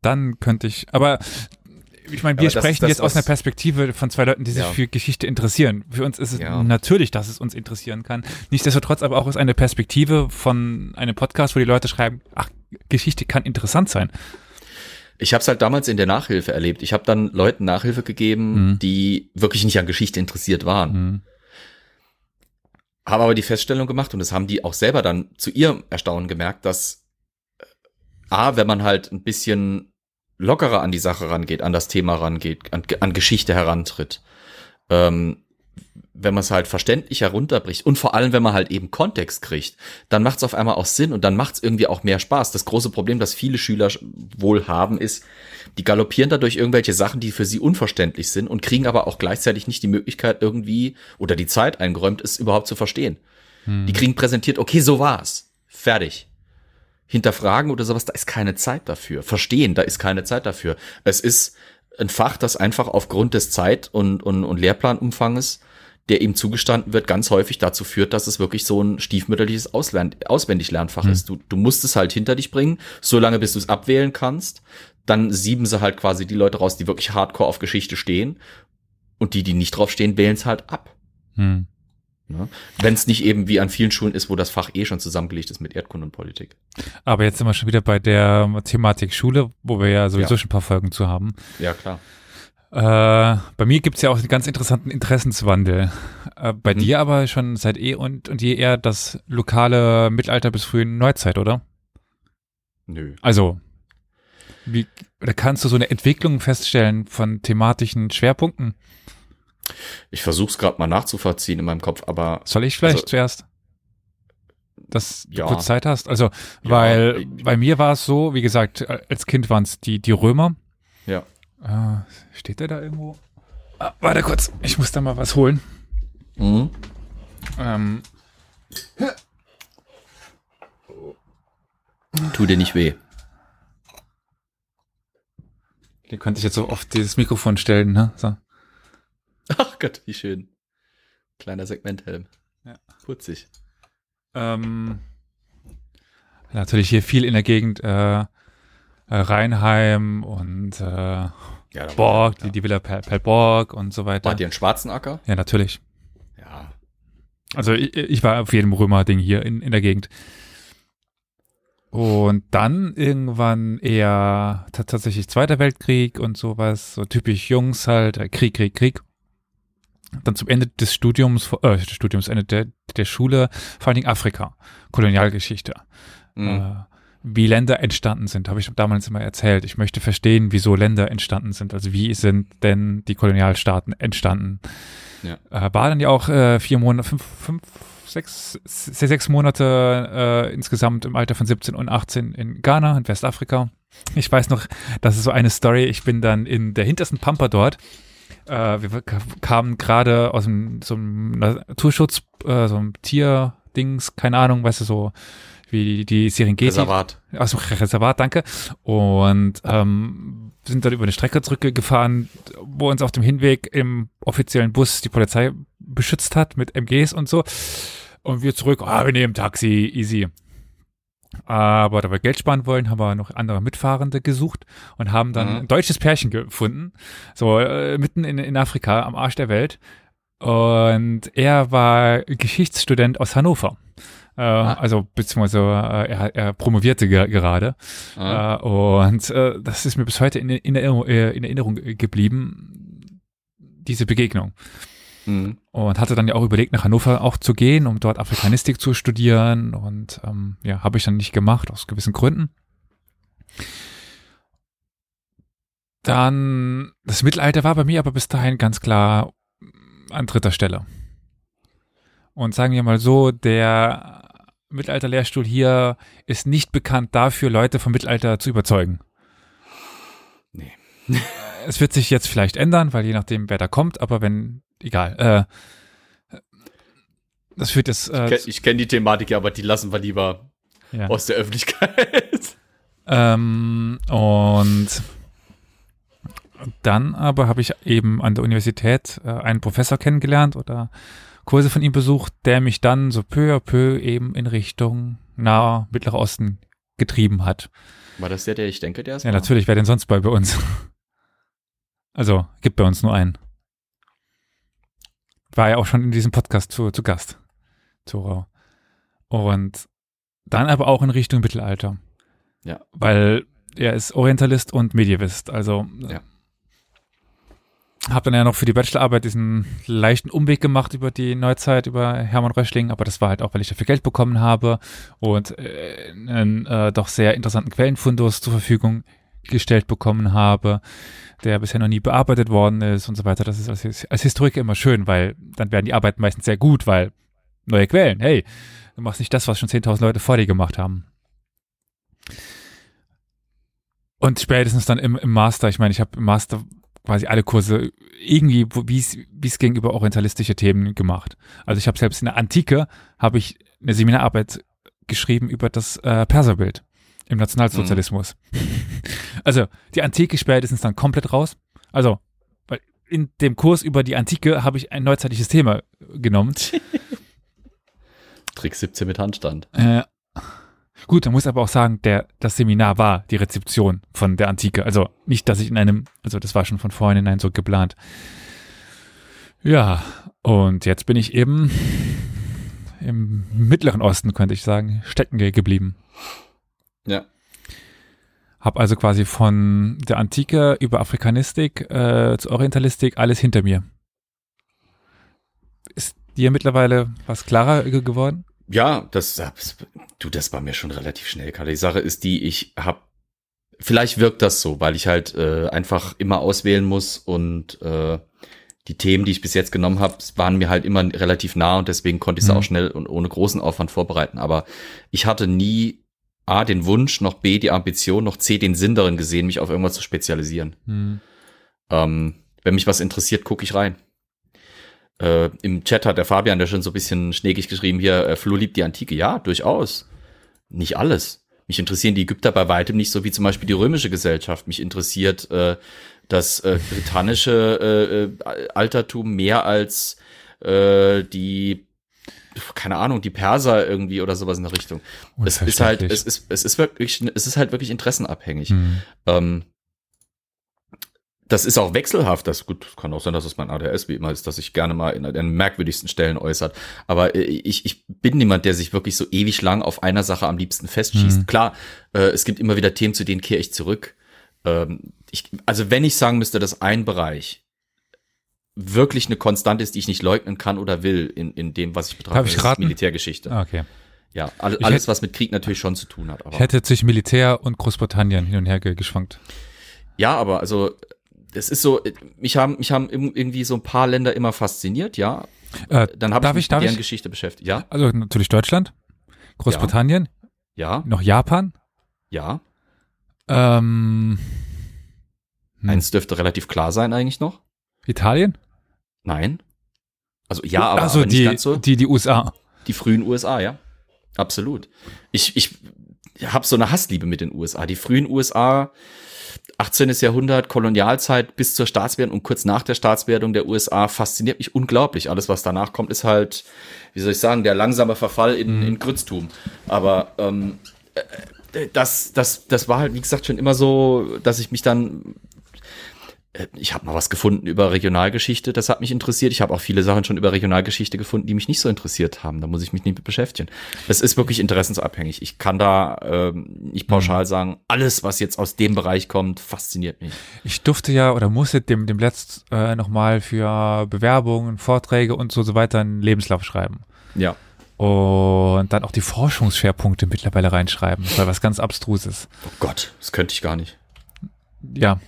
dann könnte ich, aber ich meine, wir sprechen das, jetzt aus einer Perspektive von zwei Leuten, die sich ja. für Geschichte interessieren. Für uns ist es ja. natürlich, dass es uns interessieren kann. Nichtsdestotrotz aber auch aus einer Perspektive von einem Podcast, wo die Leute schreiben, ach, Geschichte kann interessant sein. Ich habe es halt damals in der Nachhilfe erlebt. Ich habe dann Leuten Nachhilfe gegeben, mhm. die wirklich nicht an Geschichte interessiert waren. Mhm. Habe aber die Feststellung gemacht und das haben die auch selber dann zu ihrem Erstaunen gemerkt, dass äh, A, wenn man halt ein bisschen lockerer an die Sache rangeht, an das Thema rangeht, an, an Geschichte herantritt, ähm, wenn man es halt verständlich herunterbricht und vor allem, wenn man halt eben Kontext kriegt, dann macht es auf einmal auch Sinn und dann macht es irgendwie auch mehr Spaß. Das große Problem, das viele Schüler wohl haben, ist, die galoppieren dadurch irgendwelche Sachen, die für sie unverständlich sind und kriegen aber auch gleichzeitig nicht die Möglichkeit irgendwie oder die Zeit eingeräumt, es überhaupt zu verstehen. Hm. Die kriegen präsentiert, okay, so war's. Fertig. Hinterfragen oder sowas, da ist keine Zeit dafür. Verstehen, da ist keine Zeit dafür. Es ist ein Fach, das einfach aufgrund des Zeit- und, und, und Lehrplanumfanges der ihm zugestanden wird, ganz häufig dazu führt, dass es wirklich so ein stiefmütterliches Auslern Auswendiglernfach hm. ist. Du, du musst es halt hinter dich bringen, solange bis du es abwählen kannst. Dann sieben sie halt quasi die Leute raus, die wirklich hardcore auf Geschichte stehen. Und die, die nicht drauf stehen, wählen es halt ab. Hm. Ja? Wenn es nicht eben wie an vielen Schulen ist, wo das Fach eh schon zusammengelegt ist mit Erdkunde und Politik. Aber jetzt sind wir schon wieder bei der Thematik Schule, wo wir ja sowieso ja. schon ein paar Folgen zu haben. Ja, klar. Äh, bei mir gibt's ja auch einen ganz interessanten Interessenswandel. Äh, bei mhm. dir aber schon seit eh und, und je eher das lokale Mittelalter bis frühen Neuzeit, oder? Nö. Also, wie, oder kannst du so eine Entwicklung feststellen von thematischen Schwerpunkten? Ich versuche es gerade mal nachzuvollziehen in meinem Kopf, aber. Soll ich vielleicht also, zuerst? Dass du ja. kurz Zeit hast? Also, weil ja, bei mir war es so, wie gesagt, als Kind waren es die, die Römer. Ja. Äh, steht der da irgendwo? Ah, warte kurz, ich muss da mal was holen. Mhm. Ähm. Tu dir nicht weh. Den könnte ich jetzt so auf dieses Mikrofon stellen, ne? So. Ach Gott, wie schön. Kleiner Segmenthelm. Ja. Putzig. Ähm, natürlich hier viel in der Gegend äh, äh Rheinheim und äh, ja, Borg, ja. die, die Villa Perlborg und so weiter. Wart ihr einen schwarzen Acker? Ja, natürlich. Ja. Also ich, ich war auf jedem Römer-Ding hier in, in der Gegend. Und dann irgendwann eher tatsächlich Zweiter Weltkrieg und sowas, so typisch Jungs halt, äh, Krieg, Krieg, Krieg. Dann zum Ende des Studiums, äh, des Studiums, Ende der, der Schule, vor allen Dingen Afrika, Kolonialgeschichte. Mhm. Äh, wie Länder entstanden sind, habe ich damals immer erzählt. Ich möchte verstehen, wieso Länder entstanden sind. Also wie sind denn die Kolonialstaaten entstanden? Ja. Äh, war dann ja auch äh, vier Monate, fünf, fünf, sechs, sechs Monate äh, insgesamt im Alter von 17 und 18 in Ghana, in Westafrika. Ich weiß noch, das ist so eine Story. Ich bin dann in der hintersten Pampa dort. Äh, wir kamen gerade aus einem, so einem Naturschutz, äh, so einem Tier, Dings, keine Ahnung, weißt du, so wie die Serengeti. Reservat. Achso, Reservat, danke. Und ähm, sind dann über eine Strecke zurückgefahren, wo uns auf dem Hinweg im offiziellen Bus die Polizei beschützt hat mit MGs und so. Und wir zurück, ah, wir nehmen Taxi, easy. Aber da wir Geld sparen wollen, haben wir noch andere Mitfahrende gesucht und haben dann Mhm. ein deutsches Pärchen gefunden, so äh, mitten in, in Afrika, am Arsch der Welt. Und er war Geschichtsstudent aus Hannover. Äh, Also beziehungsweise äh, er, er promovierte ge gerade. Ah. Äh, und äh, das ist mir bis heute in, in, Erinnerung, äh, in Erinnerung geblieben, diese Begegnung. Mhm. Und hatte dann ja auch überlegt, nach Hannover auch zu gehen, um dort Afrikanistik zu studieren. Und ähm, ja, habe ich dann nicht gemacht, aus gewissen Gründen. Dann, das Mittelalter war bei mir aber bis dahin ganz klar an dritter Stelle. Und sagen wir mal so, der Mittelalterlehrstuhl hier ist nicht bekannt dafür, Leute vom Mittelalter zu überzeugen. Nee. Es wird sich jetzt vielleicht ändern, weil je nachdem, wer da kommt, aber wenn, egal. Äh, das führt jetzt. Ich Äh, kenn- Ich kenne die Thematik ja, aber die lassen wir lieber ja. aus der Öffentlichkeit. Ähm, und dann aber habe ich eben an der Universität äh, einen Professor kennengelernt oder Kurse von ihm besucht, der mich dann so peu à peu eben in Richtung naher Mittlerer Osten getrieben hat. War das der, der ich denke, der ist? Ja, natürlich, wer denn sonst bei, bei uns? Also, gibt bei uns nur einen. War ja auch schon in diesem Podcast zu, zu Gast. Zora. Und dann aber auch in Richtung Mittelalter. Ja. Weil er ist Orientalist und Medievist. Also Ja. habe dann ja noch für die Bachelorarbeit diesen leichten Umweg gemacht über die Neuzeit, über Hermann Röschling, aber das war halt auch, weil ich dafür Geld bekommen habe und äh, einen äh, doch sehr interessanten Quellenfundus zur Verfügung gestellt bekommen habe, der bisher noch nie bearbeitet worden ist und so weiter. Das ist als, als Historiker immer schön, weil dann werden die Arbeiten meistens sehr gut, weil neue Quellen, hey, du machst nicht das, was schon 10.000 Leute vor dir gemacht haben. Und spätestens dann im, im Master, ich meine, ich habe im Master quasi alle Kurse irgendwie, wie es ging, über orientalistische Themen gemacht. Also ich habe selbst in der Antike, habe ich eine Seminararbeit geschrieben über das äh, Perserbild im Nationalsozialismus. Also die Antike spätestens dann komplett raus. Also weil in dem Kurs über die Antike habe ich ein neuzeitliches Thema genommen. Trick 17 mit Handstand. Äh, gut, man muss aber auch sagen, der, das Seminar war die Rezeption von der Antike. Also nicht, dass ich in einem, also das war schon von vornherein so geplant. Ja, und jetzt bin ich eben im Mittleren Osten, könnte ich sagen, stecken ge- geblieben. Ja. Hab also quasi von der Antike über Afrikanistik äh, zur Orientalistik alles hinter mir. Ist dir mittlerweile was klarer ge- geworden? Ja, das, du, das war mir schon relativ schnell, Karl. Die Sache ist die, ich habe, vielleicht wirkt das so, weil ich halt äh, einfach immer auswählen muss und äh, die Themen, die ich bis jetzt genommen habe, waren mir halt immer relativ nah und deswegen konnte ich sie Mhm. auch schnell und ohne großen Aufwand vorbereiten. Aber ich hatte nie A, den Wunsch, noch B, die Ambition, noch C, den Sinn darin gesehen, mich auf irgendwas zu spezialisieren. Hm. Ähm, wenn mich was interessiert, gucke ich rein. Äh, Im Chat hat der Fabian ja schon so ein bisschen schneckig geschrieben hier, äh, Flo liebt die Antike. Ja, durchaus. Nicht alles. Mich interessieren die Ägypter bei weitem nicht so wie zum Beispiel die römische Gesellschaft. Mich interessiert äh, das äh, britannische äh, äh, Altertum mehr als äh, die, keine Ahnung, die Perser irgendwie oder sowas in der Richtung. Es ist halt, es ist, es ist wirklich, es ist halt wirklich interessenabhängig. Hm. Ähm, das ist auch wechselhaft. Das gut kann auch sein, dass es mein ADS wie immer ist, dass sich gerne mal in den merkwürdigsten Stellen äußert. Aber äh, ich, ich bin niemand, der sich wirklich so ewig lang auf einer Sache am liebsten festschießt. Mhm. Klar, äh, es gibt immer wieder Themen, zu denen kehre ich zurück. Ähm, ich, also wenn ich sagen müsste, dass ein Bereich wirklich eine Konstante ist, die ich nicht leugnen kann oder will in, in dem, was ich betrachte, Darf ich raten? Militärgeschichte. Ah, Okay. Ja, all, alles, hätt- was mit Krieg natürlich schon zu tun hat. Aber Ich hätte zwischen Militär und Großbritannien hin und her ge- geschwankt. Ja, aber also das ist so, mich haben mich haben irgendwie so ein paar Länder immer fasziniert, ja. Äh, Dann habe ich mich mit deren ich? Geschichte beschäftigt. Ja, also natürlich Deutschland, Großbritannien, ja, noch Japan. ja. Ähm, hm, Eins dürfte relativ klar sein eigentlich noch. Italien? Nein. Also ja, aber, also aber nicht die, ganz so. die, die USA. Die frühen USA, ja. Absolut. Ich, ich habe so eine Hassliebe mit den USA. Die frühen USA, 18. Jahrhundert, Kolonialzeit bis zur Staatswerdung und kurz nach der Staatswerdung der USA fasziniert mich unglaublich. Alles, was danach kommt, ist halt, wie soll ich sagen, der langsame Verfall in, in Grütztum. Aber ähm, äh, das, das, das war halt, wie gesagt, schon immer so, dass ich mich dann äh, ich habe mal was gefunden über Regionalgeschichte, das hat mich interessiert. Ich habe auch viele Sachen schon über Regionalgeschichte gefunden, die mich nicht so interessiert haben. Da muss ich mich nicht mit beschäftigen. Es ist wirklich interessensabhängig. Ich kann da ähm, nicht pauschal mhm. sagen, alles, was jetzt aus dem Bereich kommt, fasziniert mich. Ich durfte ja oder musste dem, dem letzt äh, nochmal für Bewerbungen, Vorträge und so, so weiter einen Lebenslauf schreiben. Ja. Und dann auch die Forschungsschwerpunkte mittlerweile reinschreiben. Das war was ganz Abstruses. Oh Gott, das könnte ich gar nicht. Ja,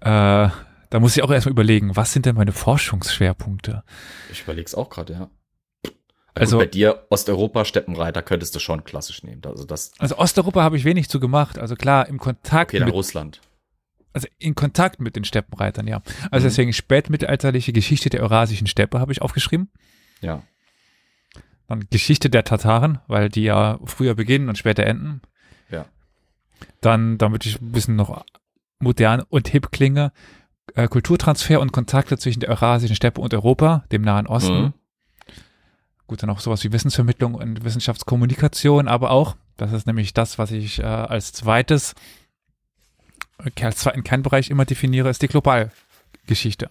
äh, da muss ich auch erstmal überlegen, was sind denn meine Forschungsschwerpunkte? Ich überlege es auch gerade, ja. Also, also bei dir Osteuropa, Steppenreiter könntest du schon klassisch nehmen. Also, das also Osteuropa habe ich wenig zu gemacht. Also klar, im Kontakt okay, mit Russland. Also in Kontakt mit den Steppenreitern, ja. Also mhm. deswegen spätmittelalterliche Geschichte der Eurasischen Steppe habe ich aufgeschrieben. Ja. Dann Geschichte der Tataren, weil die ja früher beginnen und später enden. Ja. Dann, damit ich ein bisschen noch modern und hip klinge, äh, Kulturtransfer und Kontakte zwischen der Eurasischen Steppe und Europa, dem Nahen Osten. Mhm. Gut, dann auch sowas wie Wissensvermittlung und Wissenschaftskommunikation, aber auch, das ist nämlich das, was ich äh, als zweites, äh, als zweiten Kernbereich immer definiere, ist die Globalgeschichte.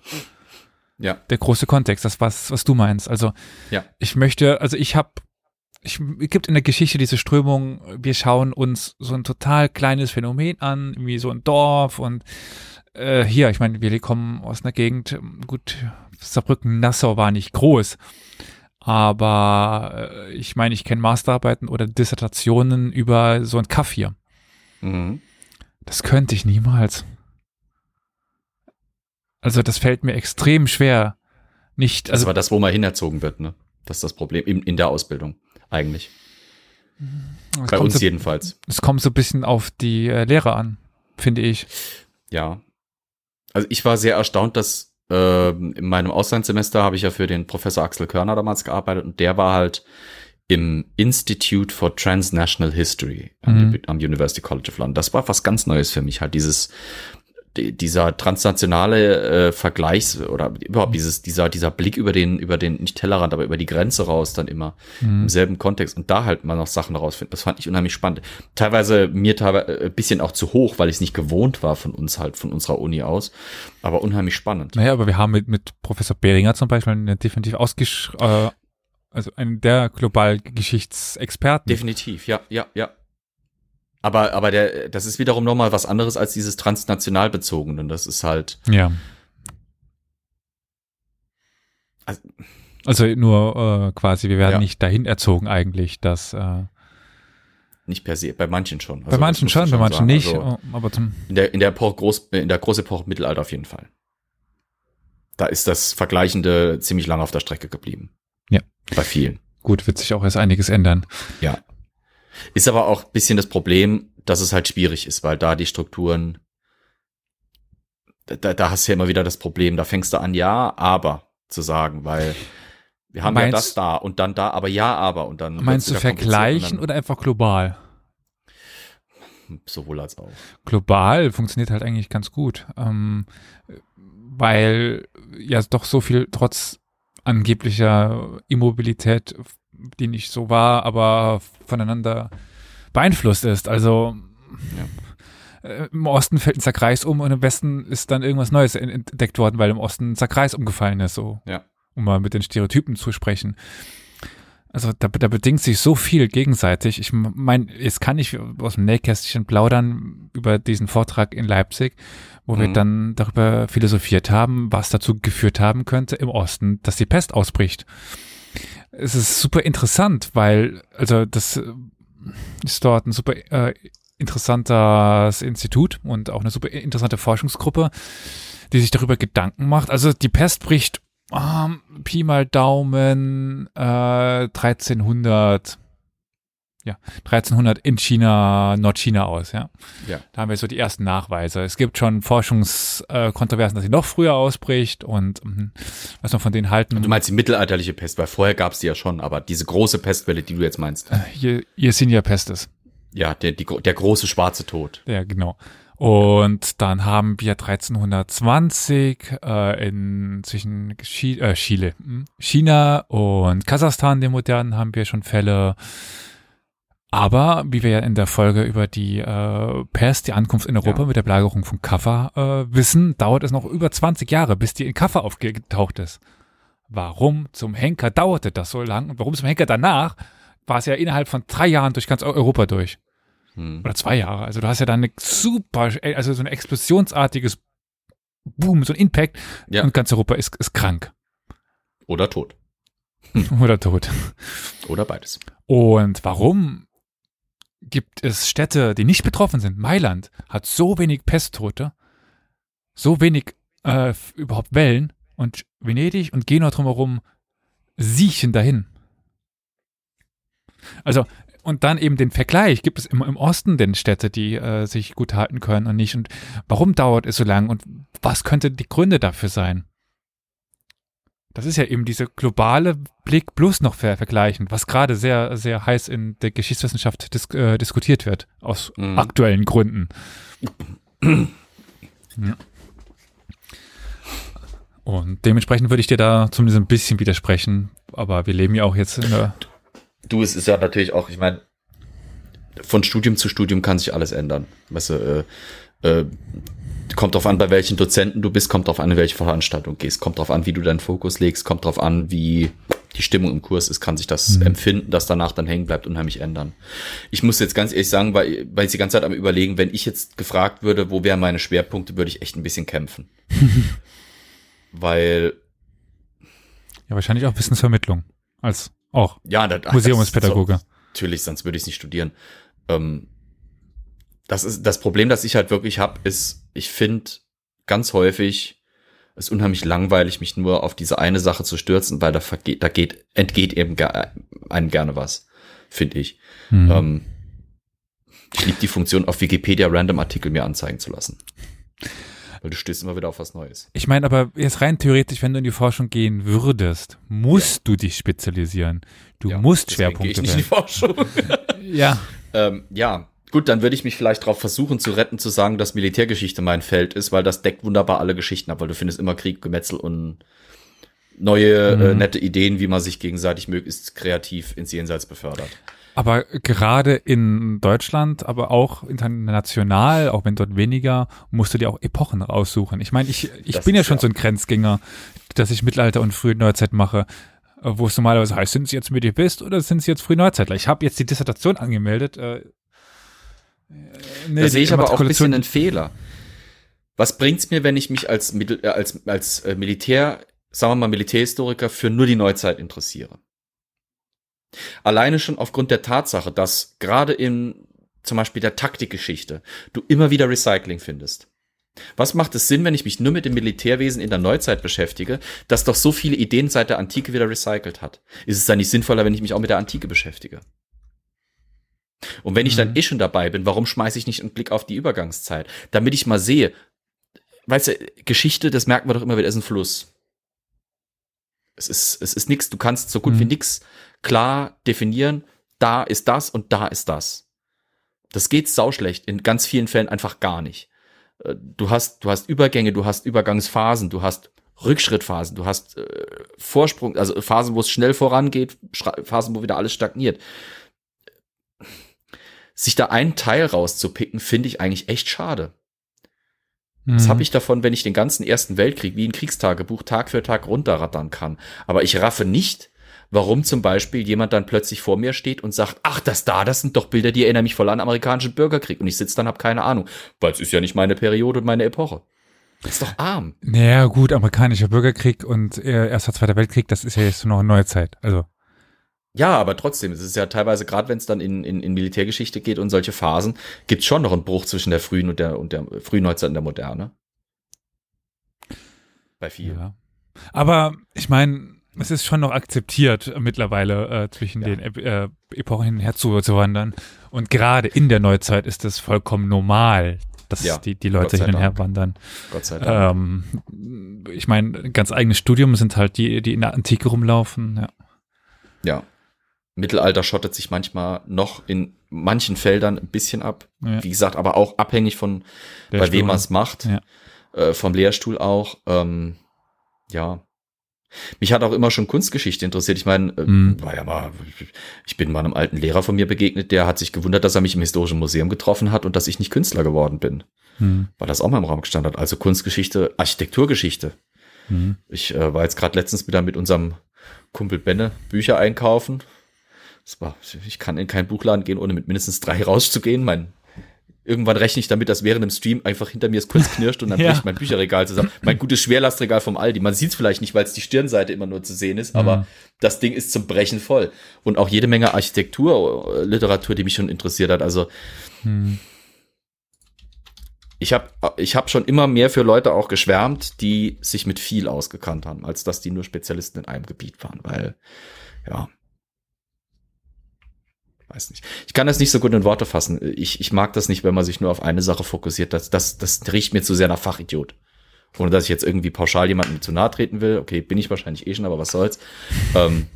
Ja. Der große Kontext, das was, was du meinst. Also, ja. ich möchte, also ich habe ich, es gibt in der Geschichte diese Strömung, wir schauen uns so ein total kleines Phänomen an, wie so ein Dorf und äh, hier, ich meine, wir kommen aus einer Gegend, gut, Saarbrücken, Nassau war nicht groß, aber äh, ich meine, ich kenne Masterarbeiten oder Dissertationen über so ein Kaff hier. Mhm. Das könnte ich niemals. Also das fällt mir extrem schwer. Nicht, also, das war das, wo man hinerzogen wird, ne? Das ist das Problem in, in der Ausbildung eigentlich. Es Bei uns so, jedenfalls. Es kommt so ein bisschen auf die äh, Lehre an, finde ich. Ja. Also ich war sehr erstaunt, dass äh, in meinem Auslandssemester habe ich ja für den Professor Axel Körner damals gearbeitet und der war halt im Institute for Transnational History mhm. am University College of London. Das war was ganz Neues für mich, halt dieses dieser transnationale äh, Vergleichs oder überhaupt dieses dieser dieser Blick über den über den nicht Tellerrand, aber über die Grenze raus dann immer mhm. im selben Kontext und da halt mal noch Sachen rausfinden. Das fand ich unheimlich spannend. Teilweise mir teilweise ein äh, bisschen auch zu hoch, weil ich es nicht gewohnt war von uns halt von unserer Uni aus, aber unheimlich spannend. Naja, aber wir haben mit mit Professor Behringer zum Beispiel eine definitiv ausgesch äh, also einen der Globalgeschichtsexperten. Definitiv, ja, ja, ja. Aber, aber der, das ist wiederum nochmal was anderes als dieses transnational bezogene. Das ist halt. Ja. Also, also nur äh, quasi, wir werden ja. nicht dahin erzogen eigentlich, dass äh, nicht per se, bei manchen schon. Also bei manchen schon, bei manchen sagen. nicht. Also, oh, aber zum in der in der Epoche Groß, in der große Epoche Mittelalter auf jeden Fall. Da ist das Vergleichende ziemlich lange auf der Strecke geblieben. Ja. Bei vielen. Gut, wird sich auch erst einiges ändern. Ja. Ist aber auch ein bisschen das Problem, dass es halt schwierig ist, weil da die Strukturen, da, da hast du ja immer wieder das Problem, da fängst du an, ja, aber zu sagen, weil wir haben meinst, ja das da und dann da, aber ja, aber und dann. Meinst du vergleichen oder einfach global? Sowohl als auch. Global funktioniert halt eigentlich ganz gut, ähm, weil ja doch so viel trotz angeblicher Immobilität die nicht so war, aber voneinander beeinflusst ist. Also ja. äh, im Osten fällt ein Zerkreis um und im Westen ist dann irgendwas Neues entdeckt worden, weil im Osten ein Zerkreis umgefallen ist, so. Ja. Um mal mit den Stereotypen zu sprechen. Also da, da bedingt sich so viel gegenseitig. Ich meine, jetzt kann ich aus dem Nähkästchen plaudern über diesen Vortrag in Leipzig, wo mhm. wir dann darüber philosophiert haben, was dazu geführt haben könnte im Osten, dass die Pest ausbricht es ist super interessant, weil, also das äh, ist dort ein super äh, interessantes Institut und auch eine super interessante Forschungsgruppe, die sich darüber Gedanken macht. Also die Pest bricht ähm, Pi mal Daumen äh, 1300 ja, 1300 in China, Nordchina aus, ja. Ja. Da haben wir so die ersten Nachweise. Es gibt schon Forschungskontroversen, dass sie noch früher ausbricht und mh, was wir von denen halten. Du meinst die mittelalterliche Pest, weil vorher gab es die ja schon, aber diese große Pestwelle, die du jetzt meinst. Hier, Yersinia pestis. Ja, der, die, der große schwarze Tod. Ja, genau. Und dann haben wir 1320 äh, in zwischen Chi äh, Chile, hm, China und Kasachstan, den modernen, haben wir schon Fälle. Aber wie wir ja in der Folge über die äh, Pest, die Ankunft in Europa Ja. mit der Belagerung von Kaffa äh, wissen, dauert es noch über 20 Jahre, bis die in Kaffa aufgetaucht ist. Warum zum Henker dauerte das so lang und warum zum Henker danach war es ja innerhalb von drei Jahren durch ganz Europa durch Hm. oder zwei Jahre. Also du hast ja dann eine super, also so ein explosionsartiges Boom, so ein Impact Ja. und ganz Europa ist, ist krank Oder tot. oder tot. Oder beides. Und warum gibt es Städte, die nicht betroffen sind? Mailand hat so wenig Pesttote, so wenig äh, überhaupt Wellen und Venedig und Genua drumherum siechen dahin. Also und dann eben den Vergleich, gibt es immer im Osten denn Städte, die äh, sich gut halten können und nicht? Und warum dauert es so lang und was könnte die Gründe dafür sein? Das ist ja eben diese globale Blick plus noch ver vergleichen, was gerade sehr, sehr heiß in der Geschichtswissenschaft dis äh, diskutiert wird, aus Mhm. aktuellen Gründen. ja. Und dementsprechend würde ich dir da zumindest ein bisschen widersprechen, aber wir leben ja auch jetzt in der Du, es ist ja natürlich auch, ich meine, von Studium zu Studium kann sich alles ändern. Weißt du, äh, äh, kommt drauf an, bei welchen Dozenten du bist, kommt drauf an, in welche Veranstaltung gehst, kommt drauf an, wie du deinen Fokus legst, kommt drauf an, wie die Stimmung im Kurs ist, kann sich das Mhm. Empfinden, das danach dann hängen bleibt, unheimlich ändern. Ich muss jetzt ganz ehrlich sagen, weil, weil ich die ganze Zeit am überlegen, wenn ich jetzt gefragt würde, wo wären meine Schwerpunkte, würde ich echt ein bisschen kämpfen. weil, ja wahrscheinlich auch Wissensvermittlung als auch ja, das, Museumspädagoge. So, natürlich, sonst würde ich es nicht studieren. Ähm, das ist das Problem, das ich halt wirklich habe, ist, ich finde ganz häufig es unheimlich langweilig, mich nur auf diese eine Sache zu stürzen, weil da vergeht, da geht, entgeht eben ge einem gerne was, finde ich. Mhm. Ähm, ich liebe die Funktion, auf Wikipedia random Artikel mir anzeigen zu lassen. Weil du stößt immer wieder auf was Neues. Ich meine, aber jetzt rein theoretisch, wenn du in die Forschung gehen würdest, musst du dich spezialisieren. Du Ja, musst deswegen gehe Schwerpunkte ich nicht in die. Forschung. Ja. Ähm, ja, gut, dann würde ich mich vielleicht darauf versuchen zu retten, zu sagen, dass Militärgeschichte mein Feld ist, weil das deckt wunderbar alle Geschichten ab, weil du findest immer Krieg, Gemetzel und neue, äh, Mhm. nette Ideen, wie man sich gegenseitig möglichst kreativ ins Jenseits befördert. Aber gerade in Deutschland, aber auch international, auch wenn dort weniger, musst du dir auch Epochen raussuchen. Ich meine, ich, ich Das bin ja schon ja- so ein Grenzgänger, dass ich Mittelalter und frühe Neuzeit mache, äh, wo es normalerweise heißt, sind sie jetzt Medievist oder sind sie jetzt Frühneuzeitler? Ich habe jetzt die Dissertation angemeldet. Äh, äh, nee, da sehe ich aber auch ein bisschen einen Fehler. Was bringt's mir, wenn ich mich als, Mittel, äh, als, als äh, Militär, sagen wir mal Militärhistoriker, für nur die Neuzeit interessiere? Alleine schon aufgrund der Tatsache, dass gerade in zum Beispiel der Taktikgeschichte du immer wieder Recycling findest. Was macht es Sinn, wenn ich mich nur mit dem Militärwesen in der Neuzeit beschäftige, das doch so viele Ideen seit der Antike wieder recycelt hat? Ist es dann nicht sinnvoller, wenn ich mich auch mit der Antike beschäftige? Und wenn ich dann Mhm. eh schon dabei bin, warum schmeiße ich nicht einen Blick auf die Übergangszeit? Damit ich mal sehe, weißt du, Geschichte, das merken wir doch immer wieder, ist ein Fluss. Es ist, es ist nichts, du kannst so gut Mhm. wie nix klar definieren, da ist das und da ist das. Das geht sauschlecht, in ganz vielen Fällen einfach gar nicht. Äh, Du hast, du hast Übergänge, du hast Übergangsphasen, du hast Rückschrittphasen, du hast äh, Vorsprung, also Phasen, wo es schnell vorangeht, Phasen, wo wieder alles stagniert. Sich da einen Teil rauszupicken, finde ich eigentlich echt schade. Was Mhm. habe ich davon, wenn ich den ganzen Ersten Weltkrieg wie ein Kriegstagebuch Tag für Tag runterrattern kann? Aber ich raffe nicht, warum zum Beispiel jemand dann plötzlich vor mir steht und sagt, ach, das da, das sind doch Bilder, die erinnern mich voll an den amerikanischen Bürgerkrieg. Und ich sitze dann, hab keine Ahnung, weil es ist ja nicht meine Periode und meine Epoche. Das ist doch arm. Naja, gut, amerikanischer Bürgerkrieg und äh, Erster, Zweiter Weltkrieg, das ist ja jetzt noch eine neue Zeit. Also, Ja, aber trotzdem, es ist ja teilweise, gerade wenn es dann in, in, in Militärgeschichte geht und solche Phasen, gibt's schon noch einen Bruch zwischen der frühen und der, und der frühen Neuzeit und der Moderne. Bei vielen. ja. Aber ich meine, es ist schon noch akzeptiert mittlerweile äh, zwischen Ja. den äh, Epochen hin und her zu, zu wandern. Und gerade in der Neuzeit ist es vollkommen normal, dass Ja, die, die Leute hin und her wandern. Gott sei Dank. Ähm, ich meine, ein ganz eigenes Studium sind halt die, die in der Antike rumlaufen. Ja. Ja. Mittelalter schottet sich manchmal noch in manchen Feldern ein bisschen ab. Ja. Wie gesagt, aber auch abhängig von, bei Lehrstuhl. wem man es macht. Ja. Äh, vom Lehrstuhl auch. Ähm, ja. Mich hat auch immer schon Kunstgeschichte interessiert. Ich meine, äh, Mhm. war ja mal, ich bin mal einem alten Lehrer von mir begegnet, der hat sich gewundert, dass er mich im Historischen Museum getroffen hat und dass ich nicht Künstler geworden bin. Hm. Weil das auch mal im Raum gestanden hat. Also Kunstgeschichte, Architekturgeschichte. Hm. Ich äh, war jetzt gerade letztens wieder mit unserem Kumpel Benne Bücher einkaufen. War, ich kann in keinen Buchladen gehen, ohne mit mindestens drei rauszugehen. Mein, irgendwann rechne ich damit, dass während dem Stream einfach hinter mir es kurz knirscht und dann Ja. bricht mein Bücherregal zusammen. Mein gutes Schwerlastregal vom Aldi. Man sieht es vielleicht nicht, weil es die Stirnseite immer nur zu sehen ist, aber Mhm. das Ding ist zum Brechen voll. Und auch jede Menge Architektur, äh, Literatur, die mich schon interessiert hat. Also Hm. ich habe ich hab schon immer mehr für Leute auch geschwärmt, die sich mit viel ausgekannt haben, als dass die nur Spezialisten in einem Gebiet waren, weil, ja. Weiß nicht. Ich kann das nicht so gut in Worte fassen. Ich, ich mag das nicht, wenn man sich nur auf eine Sache fokussiert. Das, das, das riecht mir zu sehr nach Fachidiot. Ohne dass ich jetzt irgendwie pauschal jemandem zu nahe treten will. Okay, bin ich wahrscheinlich eh schon, aber was soll's. Ähm,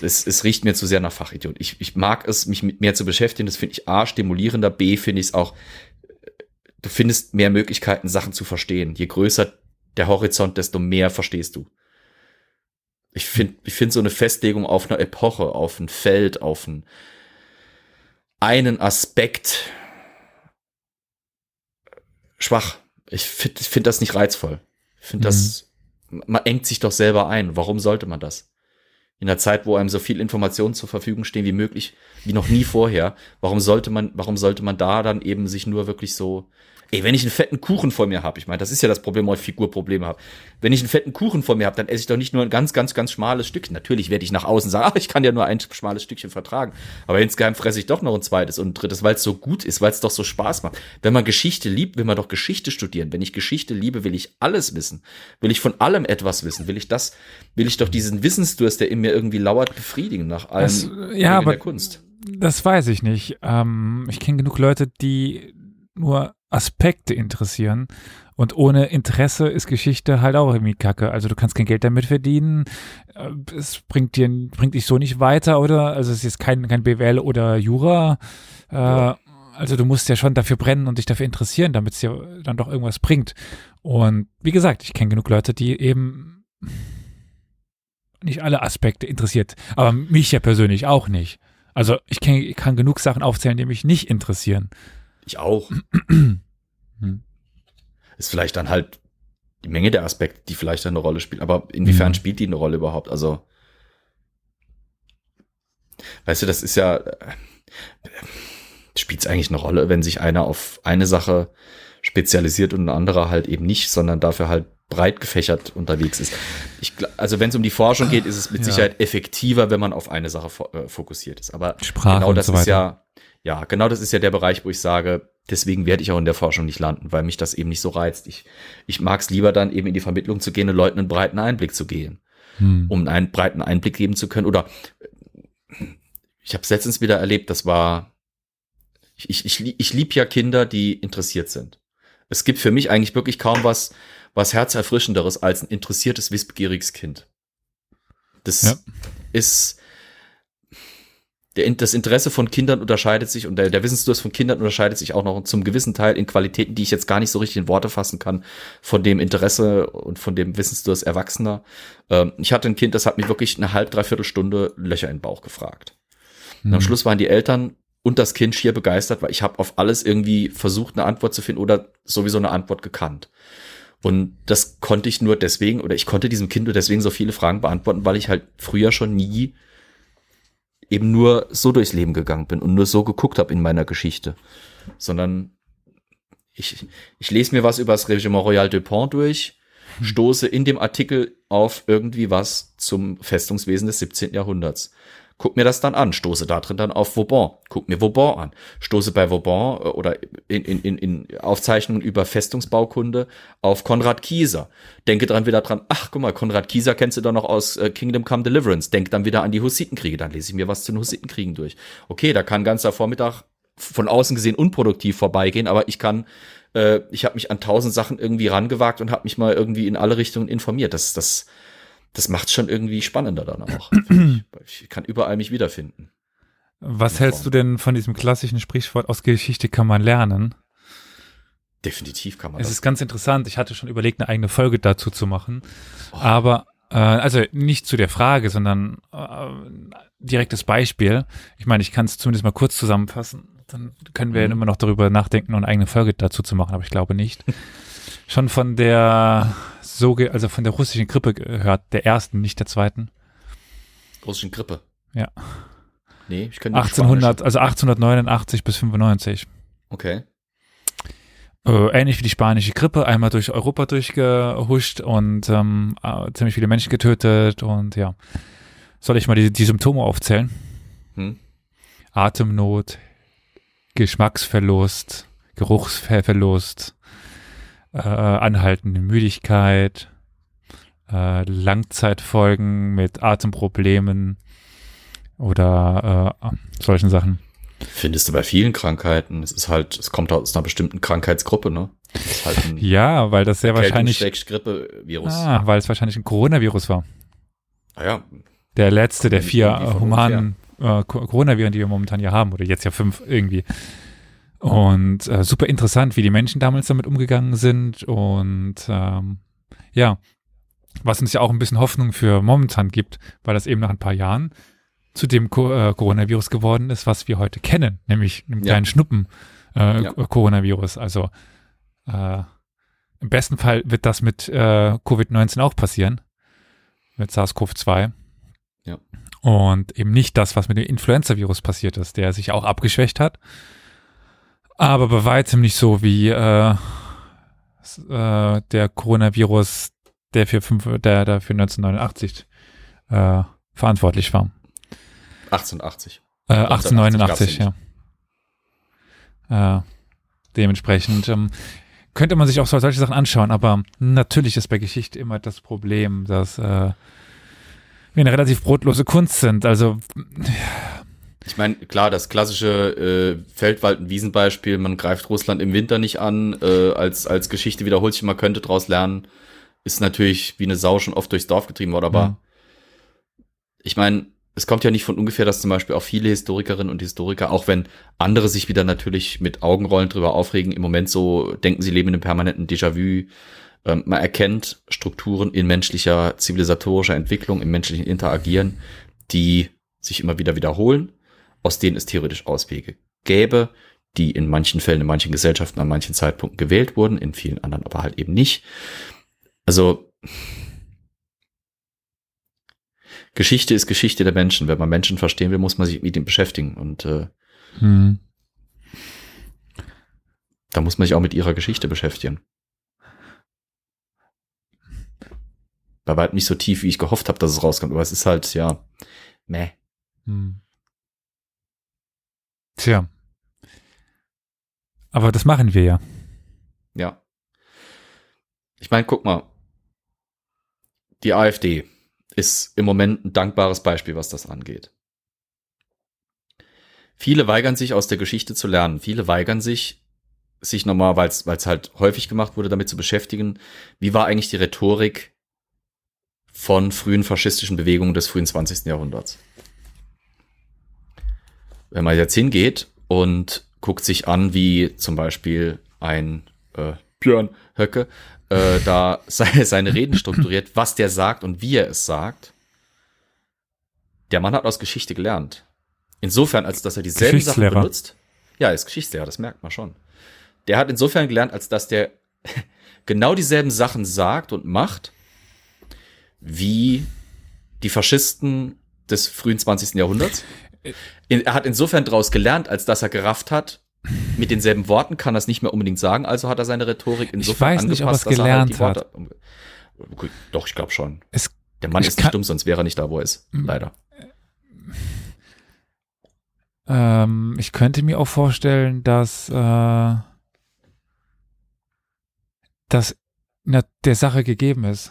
es, es riecht mir zu sehr nach Fachidiot. Ich, ich mag es, mich mit mehr zu beschäftigen. Das finde ich A, stimulierender. B, finde ich es auch, du findest mehr Möglichkeiten, Sachen zu verstehen. Je größer der Horizont, desto mehr verstehst du. Ich finde, ich finde so eine Festlegung auf einer Epoche, auf ein Feld, auf ein, einen Aspekt schwach. Ich finde ich find das nicht reizvoll. Ich finde das, man engt sich doch selber ein. Warum sollte man das? In der Zeit, wo einem so viel Informationen zur Verfügung stehen wie möglich, wie noch nie vorher, warum sollte man, warum sollte man da dann eben sich nur wirklich so, ey, wenn ich einen fetten Kuchen vor mir habe, ich meine, das ist ja das Problem, wo ich Figurprobleme habe. Wenn ich einen fetten Kuchen vor mir habe, dann esse ich doch nicht nur ein ganz, ganz, ganz schmales Stückchen. Natürlich werde ich nach außen sagen, ach, ich kann ja nur ein schmales Stückchen vertragen. Aber insgeheim fresse ich doch noch ein zweites und ein drittes, weil es so gut ist, weil es doch so Spaß macht. Wenn man Geschichte liebt, will man doch Geschichte studieren. Wenn ich Geschichte liebe, will ich alles wissen. Will ich von allem etwas wissen. Will ich das, will ich doch diesen Wissensdurst, der in mir irgendwie lauert, befriedigen nach allem Das, Wegen ja, aber der Kunst. das weiß ich nicht. Ähm, ich kenne genug Leute, die nur Aspekte interessieren und ohne Interesse ist Geschichte halt auch irgendwie kacke. Also du kannst kein Geld damit verdienen, äh, es bringt dir bringt dich so nicht weiter oder also es ist kein kein BWL oder Jura. Äh, Ja. Also du musst ja schon dafür brennen und dich dafür interessieren, damit es dir dann doch irgendwas bringt. Und wie gesagt, ich kenne genug Leute, die eben nicht alle Aspekte interessiert, aber mich ja persönlich auch nicht. Also ich, kenn, ich kann genug Sachen aufzählen, die mich nicht interessieren. Ich auch. Hm. Ist vielleicht dann halt die Menge der Aspekte, die vielleicht eine Rolle spielen. Aber inwiefern Mhm. spielt die eine Rolle überhaupt? Also, weißt du, das ist ja, äh, spielt es eigentlich eine Rolle, wenn sich einer auf eine Sache spezialisiert und ein anderer halt eben nicht, sondern dafür halt breit gefächert unterwegs ist. Ich, also wenn es um die Forschung geht, ist es mit Ja. Sicherheit effektiver, wenn man auf eine Sache fo äh, fokussiert ist. Aber Sprache genau das so ist ja, ja, genau das ist ja der Bereich, wo ich sage, deswegen werde ich auch in der Forschung nicht landen, weil mich das eben nicht so reizt. Ich, ich mag es lieber dann eben in die Vermittlung zu gehen und Leuten einen breiten Einblick zu geben, Hm. um einen breiten Einblick geben zu können. Oder ich habe es letztens wieder erlebt, das war, ich, ich, ich, lie- ich lieb ja Kinder, die interessiert sind. Es gibt für mich eigentlich wirklich kaum was, was herzerfrischenderes als ein interessiertes, wissbegieriges Kind. Das Ja. ist, der, das Interesse von Kindern unterscheidet sich und der, der Wissensdurst von Kindern unterscheidet sich auch noch zum gewissen Teil in Qualitäten, die ich jetzt gar nicht so richtig in Worte fassen kann, von dem Interesse und von dem Wissensdurst Erwachsener. Ähm, ich hatte ein Kind, das hat mich wirklich eine halb, dreiviertel Stunde Löcher in den Bauch gefragt. Und am Hm. Schluss waren die Eltern und das Kind schier begeistert, weil ich habe auf alles irgendwie versucht, eine Antwort zu finden oder sowieso eine Antwort gekannt. Und das konnte ich nur deswegen, oder ich konnte diesem Kind nur deswegen so viele Fragen beantworten, weil ich halt früher schon nie eben nur so durchs Leben gegangen bin und nur so geguckt habe in meiner Geschichte. Sondern ich, ich lese mir was über das Regiment Royal Dupont durch, stoße in dem Artikel auf irgendwie was zum Festungswesen des 17. Jahrhunderts. Guck mir das dann an, stoße da drin dann auf Vauban, guck mir Vauban an, stoße bei Vauban äh, oder in, in, in, in Aufzeichnungen über Festungsbaukunde auf Konrad Kieser. Denke dann wieder dran, ach guck mal, Konrad Kieser kennst du doch noch aus äh, Kingdom Come Deliverance. Denk dann wieder an die Hussitenkriege, dann lese ich mir was zu den Hussitenkriegen durch. Okay, da kann ganzer Vormittag von außen gesehen unproduktiv vorbeigehen, aber ich kann äh, ich habe mich an tausend Sachen irgendwie rangewagt und habe mich mal irgendwie in alle Richtungen informiert. Das, das, das macht schon irgendwie spannender dann auch. ich. ich kann überall mich wiederfinden. Was hältst du denn von diesem klassischen Sprichwort aus Geschichte kann man lernen? Definitiv kann man es das. ist ganz interessant. Ich hatte schon überlegt, eine eigene Folge dazu zu machen. Aber, äh, also nicht zu der Frage, sondern äh, direktes Beispiel. Ich meine, ich kann es zumindest mal kurz zusammenfassen. Dann können wir Mhm. immer noch darüber nachdenken und eine eigene Folge dazu zu machen, aber ich glaube nicht. schon von der so also von der russischen Grippe gehört, der ersten, nicht der zweiten. Russischen Grippe. Ja. Nee, ich nicht 1800, also 1889 bis 95. Spanisch. Okay. Äh, ähnlich wie die spanische Grippe, einmal durch Europa durchgehuscht und ähm, äh, ziemlich viele Menschen getötet und ja. Soll ich mal die, die Symptome aufzählen? Hm? Atemnot, Geschmacksverlust, Geruchsverlust, äh, anhaltende Müdigkeit, äh, Langzeitfolgen mit Atemproblemen oder äh, solchen Sachen. Findest du bei vielen Krankheiten. Es ist halt, es kommt aus einer bestimmten Krankheitsgruppe, ne? Halt Ja, weil das sehr wahrscheinlich, Grippe-Virus. ah, weil es wahrscheinlich ein Coronavirus war. Ah ja, Der letzte der vier humanen äh, Co- Coronaviren, die wir momentan hier haben, oder jetzt ja fünf irgendwie. Und äh, super interessant, wie die Menschen damals damit umgegangen sind und ähm, ja, was uns ja auch ein bisschen Hoffnung für momentan gibt, weil das eben nach ein paar Jahren zu dem Co äh, Coronavirus geworden ist, was wir heute kennen, nämlich einem Ja. kleinen Schnuppen äh, Ja. Coronavirus. Also äh, im besten Fall wird das mit äh, Covid-19 auch passieren, mit SARS-CoV-2. Ja. Und eben nicht das, was mit dem Influenza-Virus passiert ist, der sich auch abgeschwächt hat. Aber bei weitem nicht so wie äh, äh, der Coronavirus, der für, fünf, der, der für 1989 äh, verantwortlich war. 1880. Äh, 1889 1889, ja. Äh, dementsprechend ähm, könnte man sich auch so solche Sachen anschauen, aber natürlich ist bei Geschichte immer das Problem, dass äh, wir eine relativ brotlose Kunst sind. Also Ich meine, klar, das klassische äh, Feldwald- und Wiesenbeispiel, man greift Russland im Winter nicht an, äh, als, als Geschichte wiederholt sich, man könnte daraus lernen, ist natürlich wie eine Sau schon oft durchs Dorf getrieben worden, aber Mhm. ich meine, es kommt ja nicht von ungefähr, dass zum Beispiel auch viele Historikerinnen und Historiker, auch wenn andere sich wieder natürlich mit Augenrollen drüber aufregen, im Moment so denken, sie leben in einem permanenten Déjà-vu. Ähm, man erkennt Strukturen in menschlicher zivilisatorischer Entwicklung, im menschlichen Interagieren, die sich immer wieder wiederholen, aus denen es theoretisch Auswege gäbe, die in manchen Fällen, in manchen Gesellschaften an manchen Zeitpunkten gewählt wurden, in vielen anderen aber halt eben nicht. Also Geschichte ist Geschichte der Menschen. Wenn man Menschen verstehen will, muss man sich mit ihnen beschäftigen. Und äh, hm, da muss man sich auch mit ihrer Geschichte beschäftigen. Bei weitem nicht so tief, wie ich gehofft habe, dass es rauskommt, aber es ist halt, ja, meh. hm. Tja. Aber das machen wir ja. Ja. Ich meine, guck mal. Die AfD ist im Moment ein dankbares Beispiel, was das angeht. Viele weigern sich aus der Geschichte zu lernen. Viele weigern sich, sich nochmal, weil es halt häufig gemacht wurde, damit zu beschäftigen, wie war eigentlich die Rhetorik von frühen faschistischen Bewegungen des frühen 20. Jahrhunderts. Wenn man jetzt hingeht und guckt sich an, wie zum Beispiel ein äh, Björn Höcke äh, da seine, seine Reden strukturiert, was der sagt und wie er es sagt. Der Mann hat aus Geschichte gelernt. Insofern, als dass er dieselben Sachen Geschichtslehrer. benutzt. Ja, er ist Geschichtslehrer, das merkt man schon. Der hat insofern gelernt, als dass der genau dieselben Sachen sagt und macht, wie die Faschisten des frühen 20. Jahrhunderts. Er hat insofern daraus gelernt, als dass er gerafft hat, mit denselben Worten kann er es nicht mehr unbedingt sagen, also hat er seine Rhetorik insofern weiß nicht, ob er angepasst, dass er halt die gelernt Worte umge- Okay, Doch, ich glaube schon. Es, Der Mann Ich ist nicht dumm, sonst wäre er nicht da, wo er ist. Mhm. Leider. Ähm, ich könnte mir auch vorstellen, dass äh, das na, der Sache gegeben ist.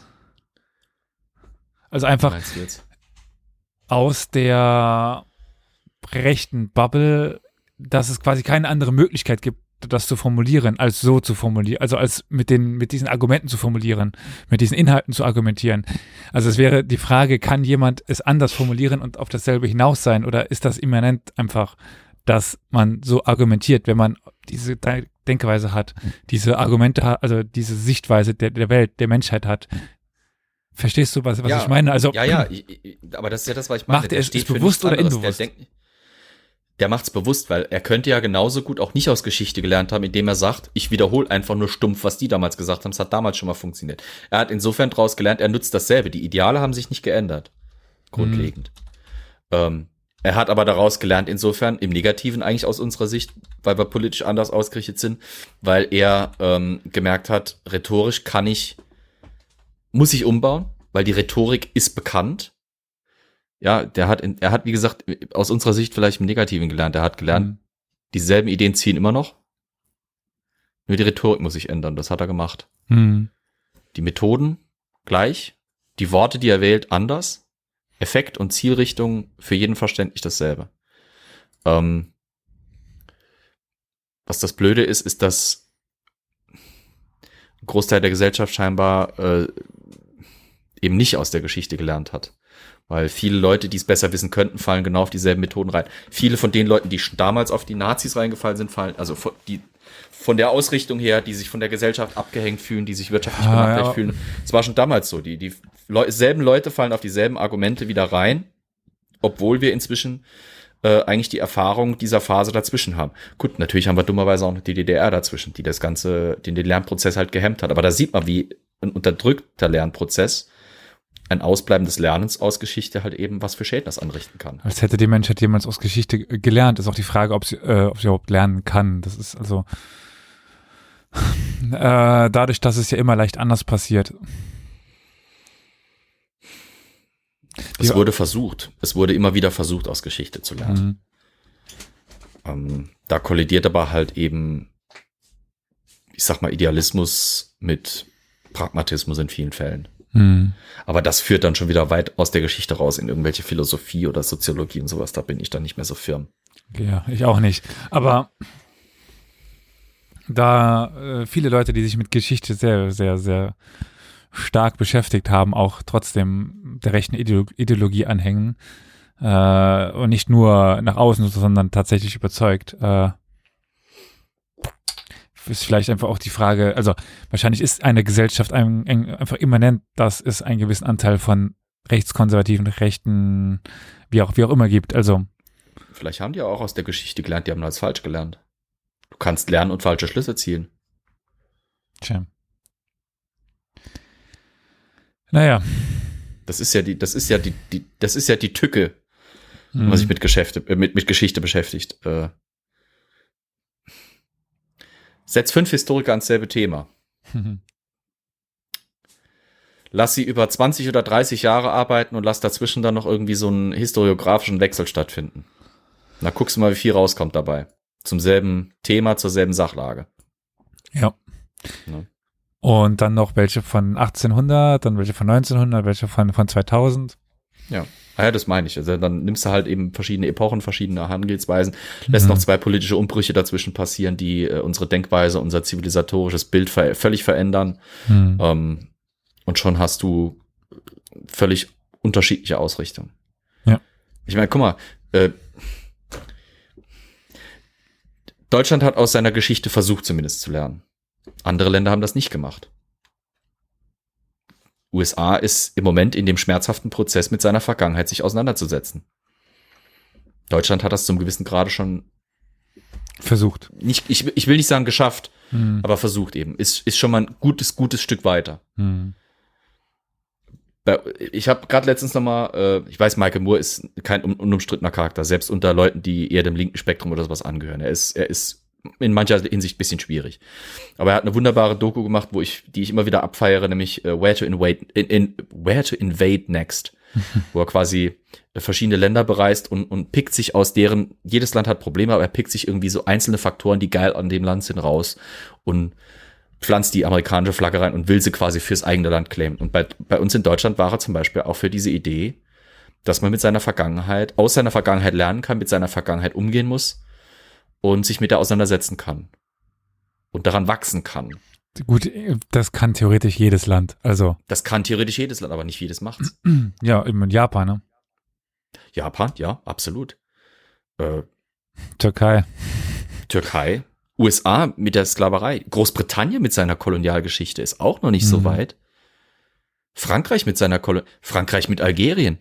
Also einfach aus der rechten Bubble, dass es quasi keine andere Möglichkeit gibt, das zu formulieren, als so zu formulieren, also als mit den, mit diesen Argumenten zu formulieren, mit diesen Inhalten zu argumentieren. Also es wäre die Frage, kann jemand es anders formulieren und auf dasselbe hinaus sein oder ist das immanent einfach, dass man so argumentiert, wenn man diese De- Denkweise hat, diese Argumente hat, also diese Sichtweise der, der Welt, der Menschheit hat. Verstehst du, was, was Ja. ich meine? Also, Ja, ja, ich, aber das ist ja das, was ich meine. Macht er es- bewusst oder unbewusst? Der, denkt, der macht's bewusst, weil er könnte ja genauso gut auch nicht aus Geschichte gelernt haben, indem er sagt, ich wiederhole einfach nur stumpf, was die damals gesagt haben. Es hat damals schon mal funktioniert. Er hat insofern draus gelernt, er nutzt dasselbe. Die Ideale haben sich nicht geändert. Grundlegend. Ähm, er hat aber daraus gelernt, insofern im Negativen eigentlich aus unserer Sicht, weil wir politisch anders ausgerichtet sind, weil er ähm, gemerkt hat, rhetorisch kann ich, muss ich umbauen, weil die Rhetorik ist bekannt. Ja, der hat, er hat, wie gesagt, aus unserer Sicht vielleicht im Negativen gelernt. Er hat gelernt, Mhm. dieselben Ideen ziehen immer noch. Nur die Rhetorik muss sich ändern. Das hat er gemacht. hm, Die Methoden gleich, die Worte, die er wählt, anders. Effekt und Zielrichtung für jeden verständlich dasselbe. Ähm, was das Blöde ist, ist, dass ein Großteil der Gesellschaft scheinbar äh, eben nicht aus der Geschichte gelernt hat. Weil viele Leute, die es besser wissen könnten, fallen genau auf dieselben Methoden rein. Viele von den Leuten, die schon damals auf die Nazis reingefallen sind, fallen, also von, die, von der Ausrichtung her, die sich von der Gesellschaft abgehängt fühlen, die sich wirtschaftlich Ah, benachteiligt ja. fühlen. Es war schon damals so. Die, die Leu selben Leute fallen auf dieselben Argumente wieder rein, obwohl wir inzwischen äh, eigentlich die Erfahrung dieser Phase dazwischen haben. Gut, natürlich haben wir dummerweise auch noch die DDR dazwischen, die das Ganze, den, den Lernprozess halt gehemmt hat. Aber da sieht man, wie ein unterdrückter Lernprozess, ein Ausbleiben des Lernens aus Geschichte halt eben was für Schäden das anrichten kann. als hätte die Menschheit jemals aus Geschichte gelernt. Ist auch die Frage, ob sie, äh, ob sie überhaupt lernen kann. Das ist also äh, dadurch, dass es ja immer leicht anders passiert. Es wurde versucht. Es wurde immer wieder versucht, aus Geschichte zu lernen. Mhm. Ähm, da kollidiert aber halt eben, ich sag mal, Idealismus mit Pragmatismus in vielen Fällen. Mhm. Aber das führt dann schon wieder weit aus der Geschichte raus in irgendwelche Philosophie oder Soziologie und sowas. Da bin ich dann nicht mehr so firm. Ja, ich auch nicht. Aber da äh, viele Leute, die sich mit Geschichte sehr, sehr, sehr stark beschäftigt haben, auch trotzdem der rechten Ideolo Ideologie anhängen äh, und nicht nur nach außen, sondern tatsächlich überzeugt, äh, ist vielleicht einfach auch die Frage, also wahrscheinlich ist eine Gesellschaft ein, ein, einfach immanent, dass es einen gewissen Anteil von rechtskonservativen, rechten, wie auch, wie auch immer gibt. Also Vielleicht haben die auch aus der Geschichte gelernt, die haben als falsch gelernt. Du kannst lernen und falsche Schlüsse ziehen. Tja. Naja. Das ist ja die, das ist ja die, die das ist ja die Tücke, Mhm. man sich mit Geschäfte, äh, mit, mit Geschichte beschäftigt. Äh, setz fünf Historiker ans selbe Thema. Mhm. Lass sie über 20 oder 30 Jahre arbeiten und lass dazwischen dann noch irgendwie so einen historiografischen Wechsel stattfinden. Na, guckst du mal, wie viel rauskommt dabei. Zum selben Thema, zur selben Sachlage. Ja. Ne? Und dann noch welche von 1800, dann welche von 1900, welche von, von 2000. Ja. Ah ja, das meine ich. Also dann nimmst du halt eben verschiedene Epochen, verschiedene Herangehensweisen, lässt Mhm. noch zwei politische Umbrüche dazwischen passieren, die äh, unsere Denkweise, unser zivilisatorisches Bild ver völlig verändern. Hm. Ähm, und schon hast du völlig unterschiedliche Ausrichtungen. Ja. Ich meine, guck mal, äh, Deutschland hat aus seiner Geschichte versucht zumindest zu lernen. Andere Länder haben das nicht gemacht. USA ist im Moment in dem schmerzhaften Prozess mit seiner Vergangenheit sich auseinanderzusetzen. Deutschland hat das zum gewissen Grade schon Versucht. nicht, ich, ich will nicht sagen geschafft, Hm. aber versucht eben. Ist, ist schon mal ein gutes, gutes Stück weiter. Hm. Bei- Ich habe gerade letztens noch mal, äh, ich weiß, Michael Moore ist kein un unumstrittener Charakter, selbst unter Leuten, die eher dem linken Spektrum oder sowas angehören. Er ist, er ist in mancher Hinsicht bisschen schwierig. Aber er hat eine wunderbare Doku gemacht, wo ich, die ich immer wieder abfeiere, nämlich äh, Where to Invade, in, in, Where to Invade Next. wo er quasi verschiedene Länder bereist und, und pickt sich aus deren, jedes Land hat Probleme, aber er pickt sich irgendwie so einzelne Faktoren, die geil an dem Land sind, raus und pflanzt die amerikanische Flagge rein und will sie quasi fürs eigene Land claimen. Und bei, bei uns in Deutschland war er zum Beispiel auch für diese Idee, dass man mit seiner Vergangenheit, aus seiner Vergangenheit lernen kann, mit seiner Vergangenheit umgehen muss und sich mit der auseinandersetzen kann und daran wachsen kann. Gut, das kann theoretisch jedes Land. Also, Das kann theoretisch jedes Land, aber nicht jedes macht's. ja, eben in Japan, ne? Japan, ja, absolut. Äh, Türkei. Türkei, USA mit der Sklaverei, Großbritannien mit seiner Kolonialgeschichte ist auch noch nicht so Mhm. weit. Frankreich mit seiner Kolon Frankreich mit Algerien.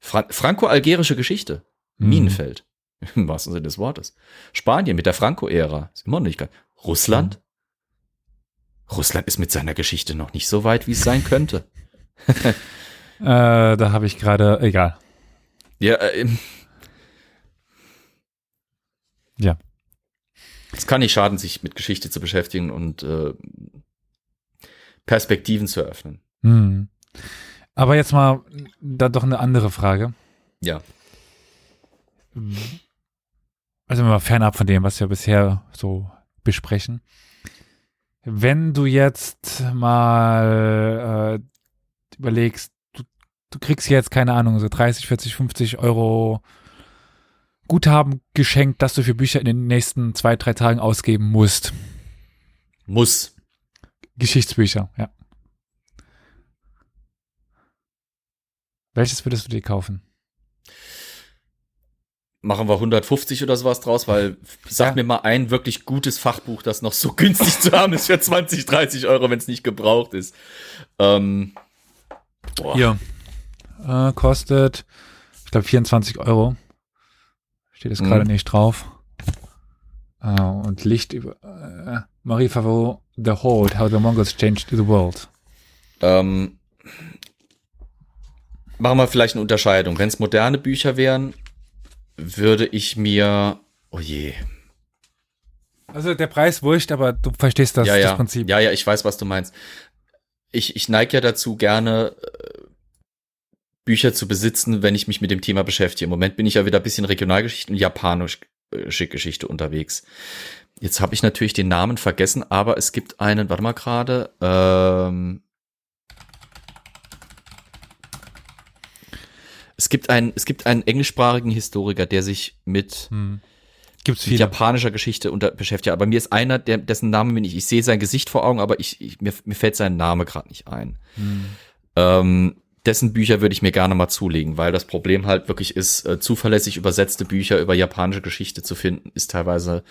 Fra Franco-algerische Geschichte. Mhm. Minenfeld. Im wahrsten Sinne des Wortes. Spanien mit der Franco-Ära. Ist immer noch nicht ganz. Russland? Russland ist mit seiner Geschichte noch nicht so weit, wie es sein könnte. Äh, da habe ich gerade, egal. Ja, äh, Ja. Es kann nicht schaden, sich mit Geschichte zu beschäftigen und äh, Perspektiven zu eröffnen. Hm. Aber jetzt mal da doch eine andere Frage. Ja. Also mal fernab von dem, was wir bisher so besprechen. Wenn du jetzt mal äh, überlegst, du, du kriegst jetzt, keine Ahnung, so 30, 40, 50 Euro Guthaben geschenkt, dass du für Bücher in den nächsten zwei, drei Tagen ausgeben musst. Muss. Geschichtsbücher, ja. Welches würdest du dir kaufen? Machen wir 150 oder sowas draus, weil sag Ja. mir mal ein wirklich gutes Fachbuch, das noch so günstig zu haben ist für 20, 30 Euro, wenn es nicht gebraucht ist. Ähm, boah. Hier. Äh, kostet, ich glaube, 24 Euro. Steht jetzt gerade Mhm. nicht drauf. Äh, und Licht über äh, Marie Favreau, The Hold, How the Mongols Changed the World. Ähm, machen wir vielleicht eine Unterscheidung. Wenn es moderne Bücher wären, würde ich mir, oh je, Also der Preis wurscht, aber du verstehst das, ja, ja, das Prinzip. ja, ja, ich weiß, was du meinst. Ich, ich neige ja dazu, gerne äh, Bücher zu besitzen, wenn ich mich mit dem Thema beschäftige. Im Moment bin ich ja wieder ein bisschen Regionalgeschichte und japanische Geschichte unterwegs. Jetzt habe ich natürlich den Namen vergessen, aber es gibt einen, warte mal gerade, ähm, es gibt einen, es gibt einen englischsprachigen Historiker, der sich mit Hm. Gibt's mit japanischer Geschichte unter, beschäftigt. Aber mir ist einer, der, dessen Namen bin ich, ich sehe sein Gesicht vor Augen, aber ich, ich mir, mir fällt sein Name gerade nicht ein. Hm. Ähm, dessen Bücher würde ich mir gerne mal zulegen, weil das Problem halt wirklich ist, äh, zuverlässig übersetzte Bücher über japanische Geschichte zu finden, ist teilweise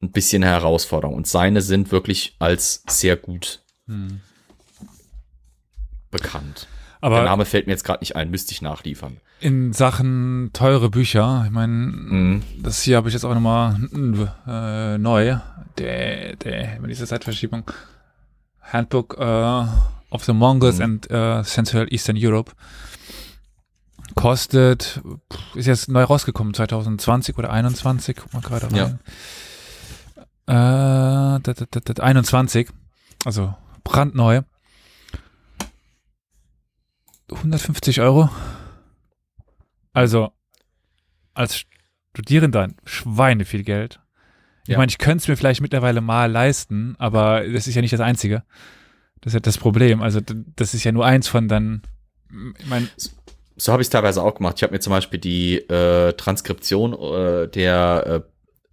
ein bisschen eine Herausforderung. Und seine sind wirklich als sehr gut Hm. bekannt. Der Aber Name fällt mir jetzt gerade nicht ein, müsste ich nachliefern. in Sachen teure Bücher, ich meine, Mhm. das hier habe ich jetzt auch nochmal äh, neu, der, der, mit dieser Zeitverschiebung, Handbook äh, of the Mongols Mhm. and äh, Central Eastern Europe, kostet, ist jetzt neu rausgekommen, 2020 oder 21, guck mal gerade rein. Äh, dat, dat, 21, also brandneu. 150 Euro. Also, als Studierender Schweine viel Geld. Ich Ja. meine, ich könnte es mir vielleicht mittlerweile mal leisten, aber das ist ja nicht das Einzige. Das ist ja das Problem. Also, das ist ja nur eins von dann, ich meine, So habe ich es teilweise auch gemacht. Ich habe mir zum Beispiel die äh, Transkription äh, der,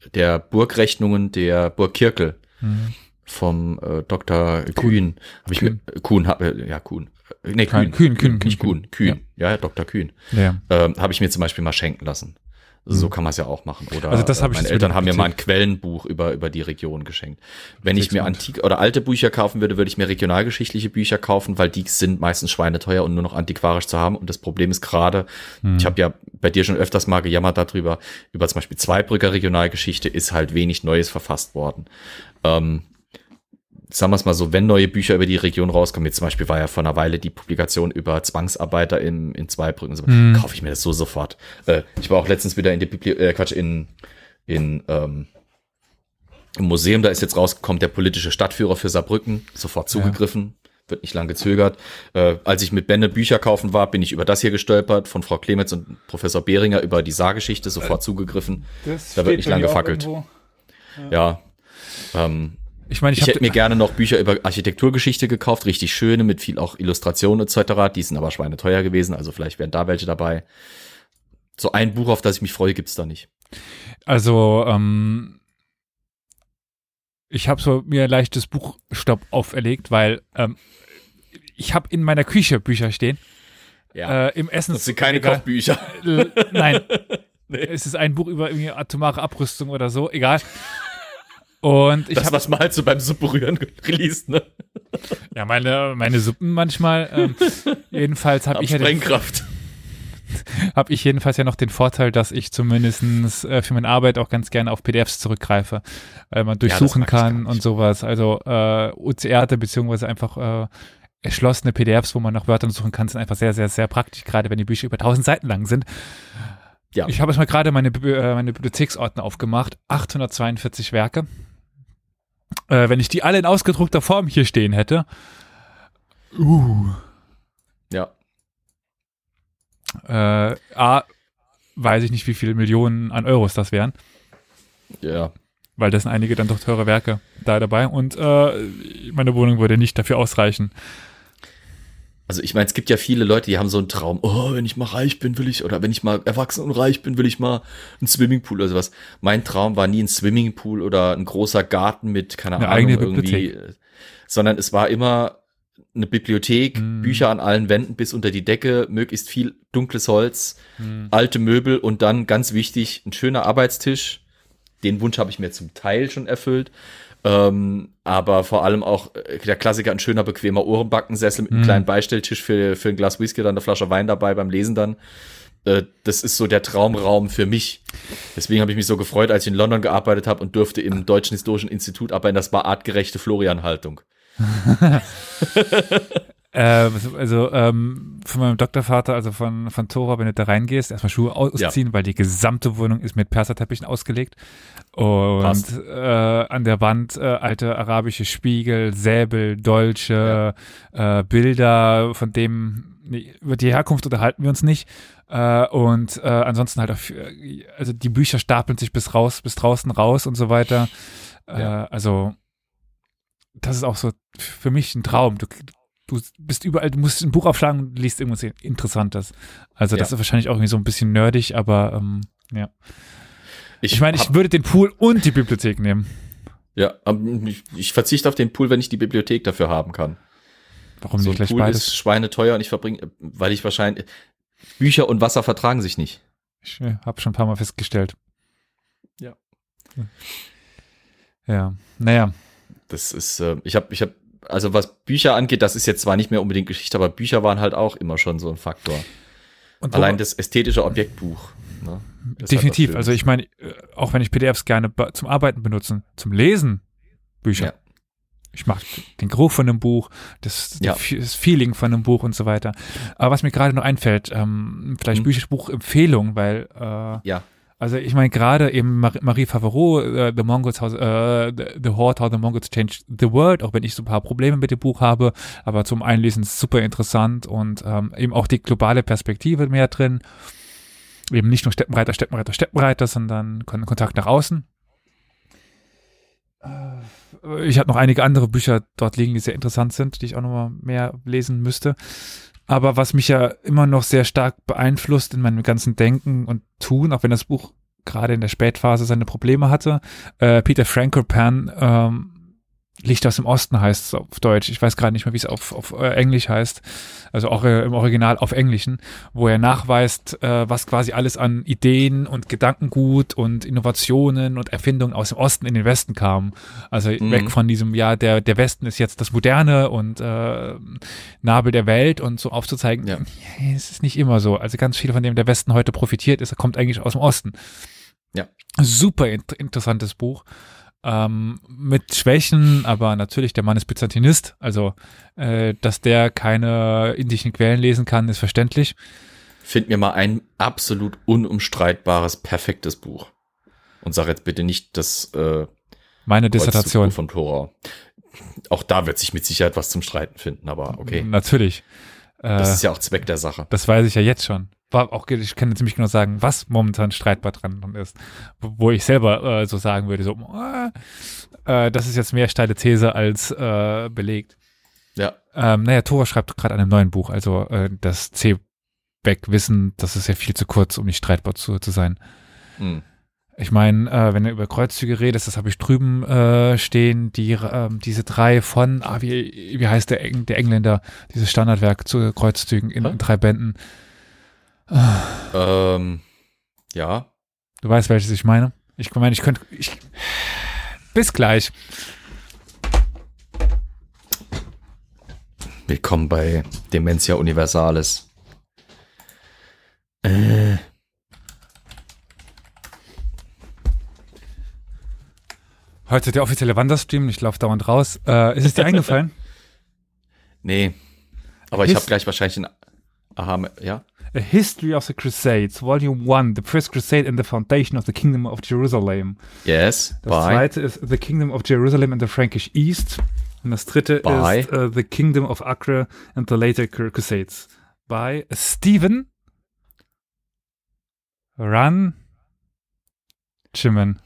äh, der Burgrechnungen der Burg Kirkel hm, vom äh, Dr. Kühn. Hab ich. Mir, Kuhn, hab, äh, ja, Kuhn. Äh, Nee, Kühn, Kühn. Kühn, Kühn, nicht Kühn. Kühn. Ja, ja, Dr. Kühn. ja. Ähm, habe ich mir zum Beispiel mal schenken lassen. So Mhm. kann man es ja auch machen. Oder Also das hab meine Eltern haben mir mal ein. Quellenbuch über, über die Region geschenkt. Wenn ich mir antike oder alte Bücher kaufen würde, würde ich mir regionalgeschichtliche Bücher kaufen, weil die sind meistens schweineteuer und nur noch antiquarisch zu haben. Und das Problem ist gerade, Hm. ich habe ja bei dir schon öfters mal gejammert darüber, über zum Beispiel Zweibrücker Regionalgeschichte ist halt wenig Neues verfasst worden. Ähm, sagen wir es mal so, wenn neue Bücher über die Region rauskommen, jetzt zum Beispiel war ja vor einer Weile die Publikation über Zwangsarbeiter in, in Zweibrücken, so, Hm. kaufe ich mir das so sofort. Äh, ich war auch letztens wieder in der Bibli äh, Quatsch, in, in ähm, im Museum, da ist jetzt rausgekommen, der politische Stadtführer für Saarbrücken, sofort zugegriffen. wird nicht lang gezögert. Äh, als ich mit Benne Bücher kaufen war, bin ich über das hier gestolpert, von Frau Clemens und Professor Behringer über die Saargeschichte, sofort zugegriffen. Das Da wird nicht lang gefackelt. Ja. Ähm, Ich meine, ich, ich, hätte mir gerne noch Bücher über Architekturgeschichte gekauft, richtig schöne, mit viel auch Illustrationen etc. Die sind aber schweineteuer gewesen, also vielleicht wären da welche dabei. So ein Buch, auf das ich mich freue, gibt's da nicht. Also, ähm, ich habe so mir ein leichtes Buchstopp auferlegt, weil ähm, ich habe in meiner Küche Bücher stehen. Äh, Im Essen. das sind keine Kochbücher. Nein. Es ist ein Buch über irgendwie atomare Abrüstung oder so, egal. Und ich Das, habe was man halt so beim Supperühren released, ne? ja meine, meine Suppen manchmal. Ähm, jedenfalls habe Ab ich, ja Sprengkraft. hab ich jedenfalls ja noch den Vorteil, dass ich zumindestens äh, für meine Arbeit auch ganz gerne auf PDFs zurückgreife, weil man durchsuchen gar kann und sowas. Also äh, OCR-te beziehungsweise einfach äh, erschlossene PDFs, wo man nach Wörtern suchen kann, sind einfach sehr, sehr, sehr praktisch, gerade wenn die Bücher über 1000 Seiten lang sind. Ja. Ich habe jetzt mal gerade meine, äh, meine Bibliotheksordner aufgemacht, 842 Werke. Äh, wenn ich die alle in ausgedruckter Form hier stehen hätte, uh, Ja. äh, A, weiß ich nicht, wie viele Millionen an Euros das wären, Ja. weil das sind einige dann doch teure Werke da dabei und äh, meine Wohnung würde nicht dafür ausreichen. Also ich meine, es gibt ja viele Leute, die haben so einen Traum, oh, wenn ich mal reich bin, will ich, oder wenn ich mal erwachsen und reich bin, will ich mal einen Swimmingpool oder sowas. Mein Traum war nie ein Swimmingpool oder ein großer Garten mit, keine Eine Ahnung, irgendwie, Bibliothek. äh, sondern es war immer eine Bibliothek, Hm. Bücher an allen Wänden bis unter die Decke, möglichst viel dunkles Holz, Hm. alte Möbel und dann ganz wichtig, ein schöner Arbeitstisch. Den Wunsch habe ich mir zum Teil schon erfüllt. Ähm, aber vor allem auch äh, der Klassiker, ein schöner, bequemer Ohrenbackensessel mit einem Mhm. kleinen Beistelltisch für, für ein Glas Whisky, dann eine Flasche Wein dabei beim Lesen dann. Äh, das ist so der Traumraum für mich. Deswegen habe ich mich so gefreut, als ich in London gearbeitet habe und durfte im Deutschen Historischen Institut arbeiten. Das war artgerechte Florian-Haltung. Äh, also ähm, von meinem Doktorvater, also von, von Tora, wenn du da reingehst, erstmal Schuhe ausziehen, weil die gesamte Wohnung ist mit Perserteppichen ausgelegt. Und äh, an der Wand äh, alte arabische Spiegel, Säbel, Dolche, äh, Bilder, von dem über die Herkunft unterhalten wir uns nicht. Äh, und äh, ansonsten halt auch, also die Bücher stapeln sich bis raus, bis draußen raus und so weiter. Ja. Also das ist auch so für mich ein Traum. Du, du bist überall, du musst ein Buch aufschlagen und liest irgendwas Interessantes. Also das Ja. ist wahrscheinlich auch irgendwie so ein bisschen nerdig, aber ähm, ja. Ich meine, ich hab- würde den Pool und die Bibliothek nehmen. ja, ich, ich verzichte auf den Pool, wenn ich die Bibliothek dafür haben kann. Warum so nicht gleich Pool beides? ist schweineteuer und ich verbringe, weil ich wahrscheinlich Bücher und Wasser vertragen sich nicht. Ich äh, habe schon ein paar Mal festgestellt. Ja. Ja, naja. Das ist, äh, ich habe, ich habe, also was Bücher angeht, das ist jetzt zwar nicht mehr unbedingt Geschichte, aber Bücher waren halt auch immer schon so ein Faktor. Und Allein das ästhetische Objektbuch. Ne? Halt definitiv. was Also ich meine, äh, auch wenn ich PDFs gerne zum Arbeiten benutzen, zum Lesen Bücher. Ja. Ich mag den Geruch von einem Buch, das, Ja. das Feeling von einem Buch und so weiter. Aber was mir gerade noch einfällt, ähm, vielleicht Hm. Bücherbuchempfehlung, weil äh, Ja. Also ich meine gerade eben Mar Marie Favreau, äh, The Mongols, How, äh, the, Horde, How the Mongols Changed the World, auch wenn ich so ein paar Probleme mit dem Buch habe, aber zum Einlesen super interessant und ähm, eben auch die globale Perspektive mehr drin. Eben nicht nur Steppenreiter, Steppenreiter, Steppenreiter, sondern Kon Kontakt nach außen. Äh, Ich habe noch einige andere Bücher dort liegen, die sehr interessant sind, die ich auch nochmal mehr lesen müsste. Aber was mich ja immer noch sehr stark beeinflusst in meinem ganzen Denken und Tun, auch wenn das Buch gerade in der Spätphase seine Probleme hatte, äh, Peter Frankopan, ähm, Licht aus dem Osten heißt es auf Deutsch. Ich weiß gerade nicht mehr, wie es auf, auf äh, Englisch heißt. Also auch äh, im Original auf Englischen, wo er nachweist, äh, was quasi alles an Ideen und Gedankengut und Innovationen und Erfindungen aus dem Osten in den Westen kam. Also Mhm. weg von diesem, ja, der, der Westen ist jetzt das Moderne und äh, Nabel der Welt und so aufzuzeigen, Ja. es ist nicht immer so. Also ganz viel von dem der Westen heute profitiert ist, kommt eigentlich aus dem Osten. Ja. Super int interessantes Buch. Ähm, mit Schwächen, aber natürlich, der Mann ist Byzantinist, also äh, dass der keine indischen Quellen lesen kann, ist verständlich. Find mir mal ein absolut unumstreitbares, perfektes Buch. Und sag jetzt bitte nicht das äh, Meine Dissertation. von Tora. auch da wird sich mit Sicherheit was zum Streiten finden, aber okay. Natürlich. Äh, Das ist ja auch Zweck der Sache. Das weiß ich ja jetzt schon. War auch, ich kann ziemlich genau sagen, was momentan streitbar dran ist. Wo ich selber äh, so sagen würde, so, äh, das ist jetzt mehr steile These als äh, belegt. Ja. Ähm, naja, Tora schreibt gerade an einem neuen Buch, also äh, das C-Back-Wissen, das ist ja viel zu kurz, um nicht streitbar zu, zu sein. Hm. Ich meine, äh, wenn du über Kreuzzüge redest, das habe ich drüben äh, stehen, die, ähm, diese drei von, ah, wie, wie heißt der, Eng, der Engländer, dieses Standardwerk zu Kreuzzügen in, in drei Bänden. Ähm, ja. Du weißt, welches ich meine? Ich meine, ich könnte. Ich, bis gleich. Willkommen bei Dementia Universalis. Äh, Heute der offizielle Wanderstream, ich laufe dauernd raus. Äh, ist es dir eingefallen? nee. Aber ich habe gleich wahrscheinlich ein Aha, ja? A History of the Crusades, Volume 1, The First Crusade and the Foundation of the Kingdom of Jerusalem. Yes. Das Bye. zweite ist The Kingdom of Jerusalem and the Frankish East. Und das dritte By? ist äh, The Kingdom of Acre and the Later Crusades. By Stephen Run Chimman.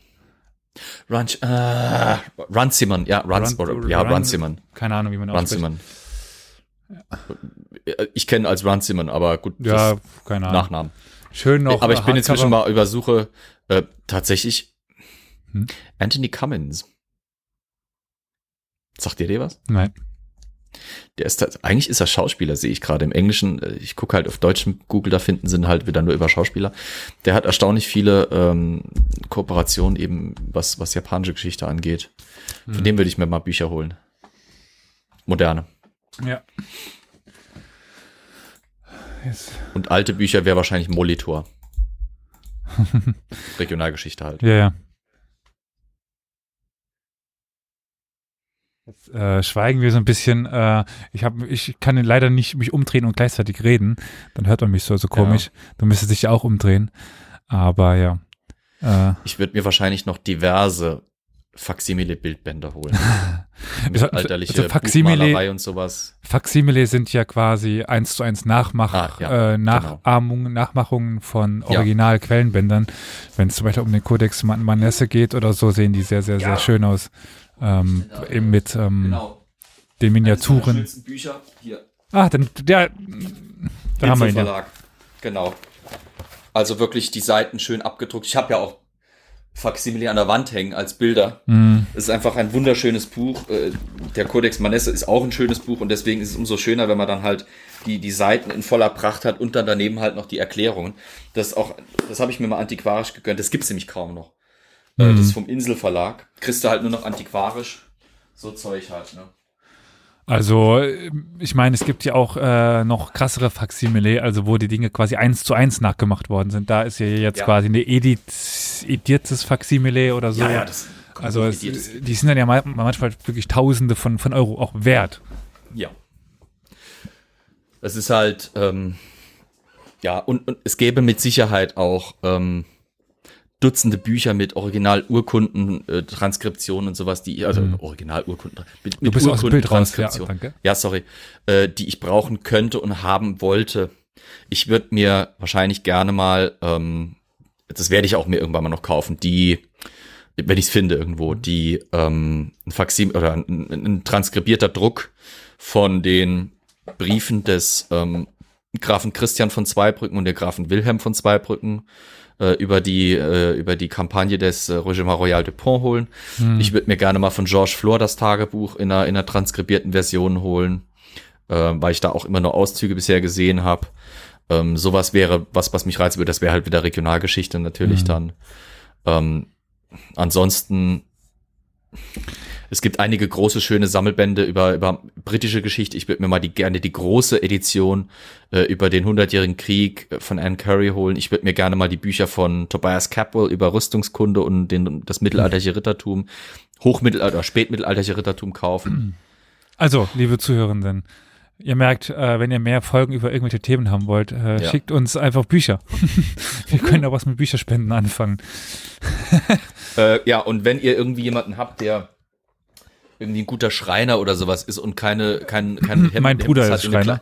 Run, äh, Runzimmern, ja, Runs, Run- oder, ja, Run- Runzimmern. Keine Ahnung, wie man ausspricht. Ich kenne als Runzimmern, aber gut, Ja, keine Ahnung. Nachnamen. Schön noch. aber ich äh, bin inzwischen mal über Suche, äh, tatsächlich Hm? Anthony Cummins. Sagt ihr dir was? Nein. Der ist eigentlich ist er Schauspieler, sehe ich gerade im Englischen. äh, Ich gucke halt auf deutschem Google, da finden sind halt wieder nur über Schauspieler. Der hat erstaunlich viele ähm, Kooperationen eben, was, was japanische Geschichte angeht. Von Hm. dem würde ich mir mal Bücher holen. Moderne. Ja. Jetzt. Und alte Bücher wäre wahrscheinlich Molitor. Regionalgeschichte halt. Ja, ja. Jetzt äh, schweigen wir so ein bisschen. Äh, ich, hab, ich kann leider nicht mich umdrehen und gleichzeitig reden. Dann hört man mich so, so komisch. Du müsstest dich ja auch umdrehen. Aber ja. Äh, Ich würde mir wahrscheinlich noch diverse Faksimile-Bildbänder holen. Also- Mittelalterliche also Faksimile- und sowas. Faksimile sind ja quasi eins zu eins Nachmach, Ah, ja, äh, Nachahmungen, Nachmachungen von Ja. Original-Quellenbändern. Wenn es zum Beispiel um den Codex Man Manesse geht oder so, sehen die sehr, sehr, sehr schön aus. Ähm, eben mit ähm, Genau. den Miniaturen. Bücher hier. Ah, dann, ja, da haben wir ihn ja. Verlag. Genau. Also wirklich die Seiten schön abgedruckt. Ich habe ja auch Faksimile an der Wand hängen als Bilder. Mhm. Es ist einfach ein wunderschönes Buch. Äh, Der Codex Manesse ist auch ein schönes Buch und deswegen ist es umso schöner, wenn man dann halt die, die Seiten in voller Pracht hat und dann daneben halt noch die Erklärungen. Das auch, das habe ich mir mal antiquarisch gegönnt. Das gibt's nämlich kaum noch. Äh, Mhm. Das ist vom Inselverlag. Kriegst du halt nur noch antiquarisch. So Zeug halt, ne? Also, ich meine, es gibt ja auch äh, noch krassere Faksimile, also wo die Dinge quasi eins zu eins nachgemacht worden sind. Da ist ja jetzt Ja. quasi eine edit, ediertes Faksimile oder so. das also, es, die sind dann ja ma- manchmal wirklich Tausende von, von Euro auch wert. Ja. Es ist halt, ähm, ja, und, und es gäbe mit Sicherheit auch ähm, Dutzende Bücher mit Original-Urkunden, äh, Transkriptionen und sowas, die, also Original-Urkunden, mit, mit dem Bild raus, ja. Ja, sorry, äh, die ich brauchen könnte und haben wollte. Ich würde mir wahrscheinlich gerne mal, ähm, das werde ich auch mir irgendwann mal noch kaufen, die, wenn ich es finde irgendwo, die ähm, ein Faxim oder ein, ein transkribierter Druck von den Briefen des ähm, Grafen Christian von Zweibrücken und der Grafen Wilhelm von Zweibrücken äh, über die äh, über die Kampagne des äh, Regiment Royal de Pont holen. Ich würde mir gerne mal von Georges Flor das Tagebuch in einer, in einer transkribierten Version holen, äh, weil ich da auch immer nur Auszüge bisher gesehen habe. Ähm, sowas wäre was, was mich reizen würde. Das wäre halt wieder Regionalgeschichte natürlich dann. Ähm, ansonsten, es gibt einige große, schöne Sammelbände über, über britische Geschichte. Ich würde mir mal die, gerne die große Edition äh, über den Hundertjährigen Krieg äh, von Anne Curry holen. Ich würde mir gerne mal die Bücher von Tobias Capwell über Rüstungskunde und den, das mittelalterliche Rittertum, Hochmittelalter oder spätmittelalterliche Rittertum kaufen. Also, liebe Zuhörenden, ihr merkt, äh, wenn ihr mehr Folgen über irgendwelche Themen haben wollt, äh, Ja. schickt uns einfach Bücher. Wir können auch was mit Bücherspenden anfangen. Äh, ja, und wenn ihr irgendwie jemanden habt, der irgendwie ein guter Schreiner oder sowas ist und keine, kein, kein Hemd, Mein Bruder Hemd ist Schreiner.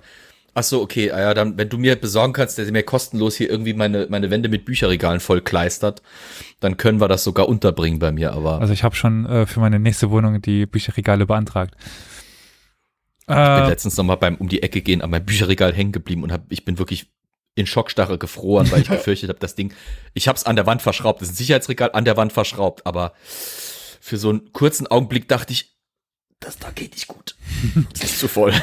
Ach so, okay. Ah Ja, dann, wenn du mir besorgen kannst, der mir kostenlos hier irgendwie meine, meine Wände mit Bücherregalen voll kleistert, dann können wir das sogar unterbringen bei mir, aber Also ich habe schon äh, für meine nächste Wohnung die Bücherregale beantragt. Ich bin Äh, letztens noch mal beim um die Ecke gehen an meinem Bücherregal hängen geblieben und hab, ich bin wirklich in Schockstarre gefroren, weil ich befürchtet habe, das Ding, ich habe es an der Wand verschraubt, das ist ein Sicherheitsregal an der Wand verschraubt, aber für so einen kurzen Augenblick dachte ich, das da geht nicht gut. Das ist zu voll.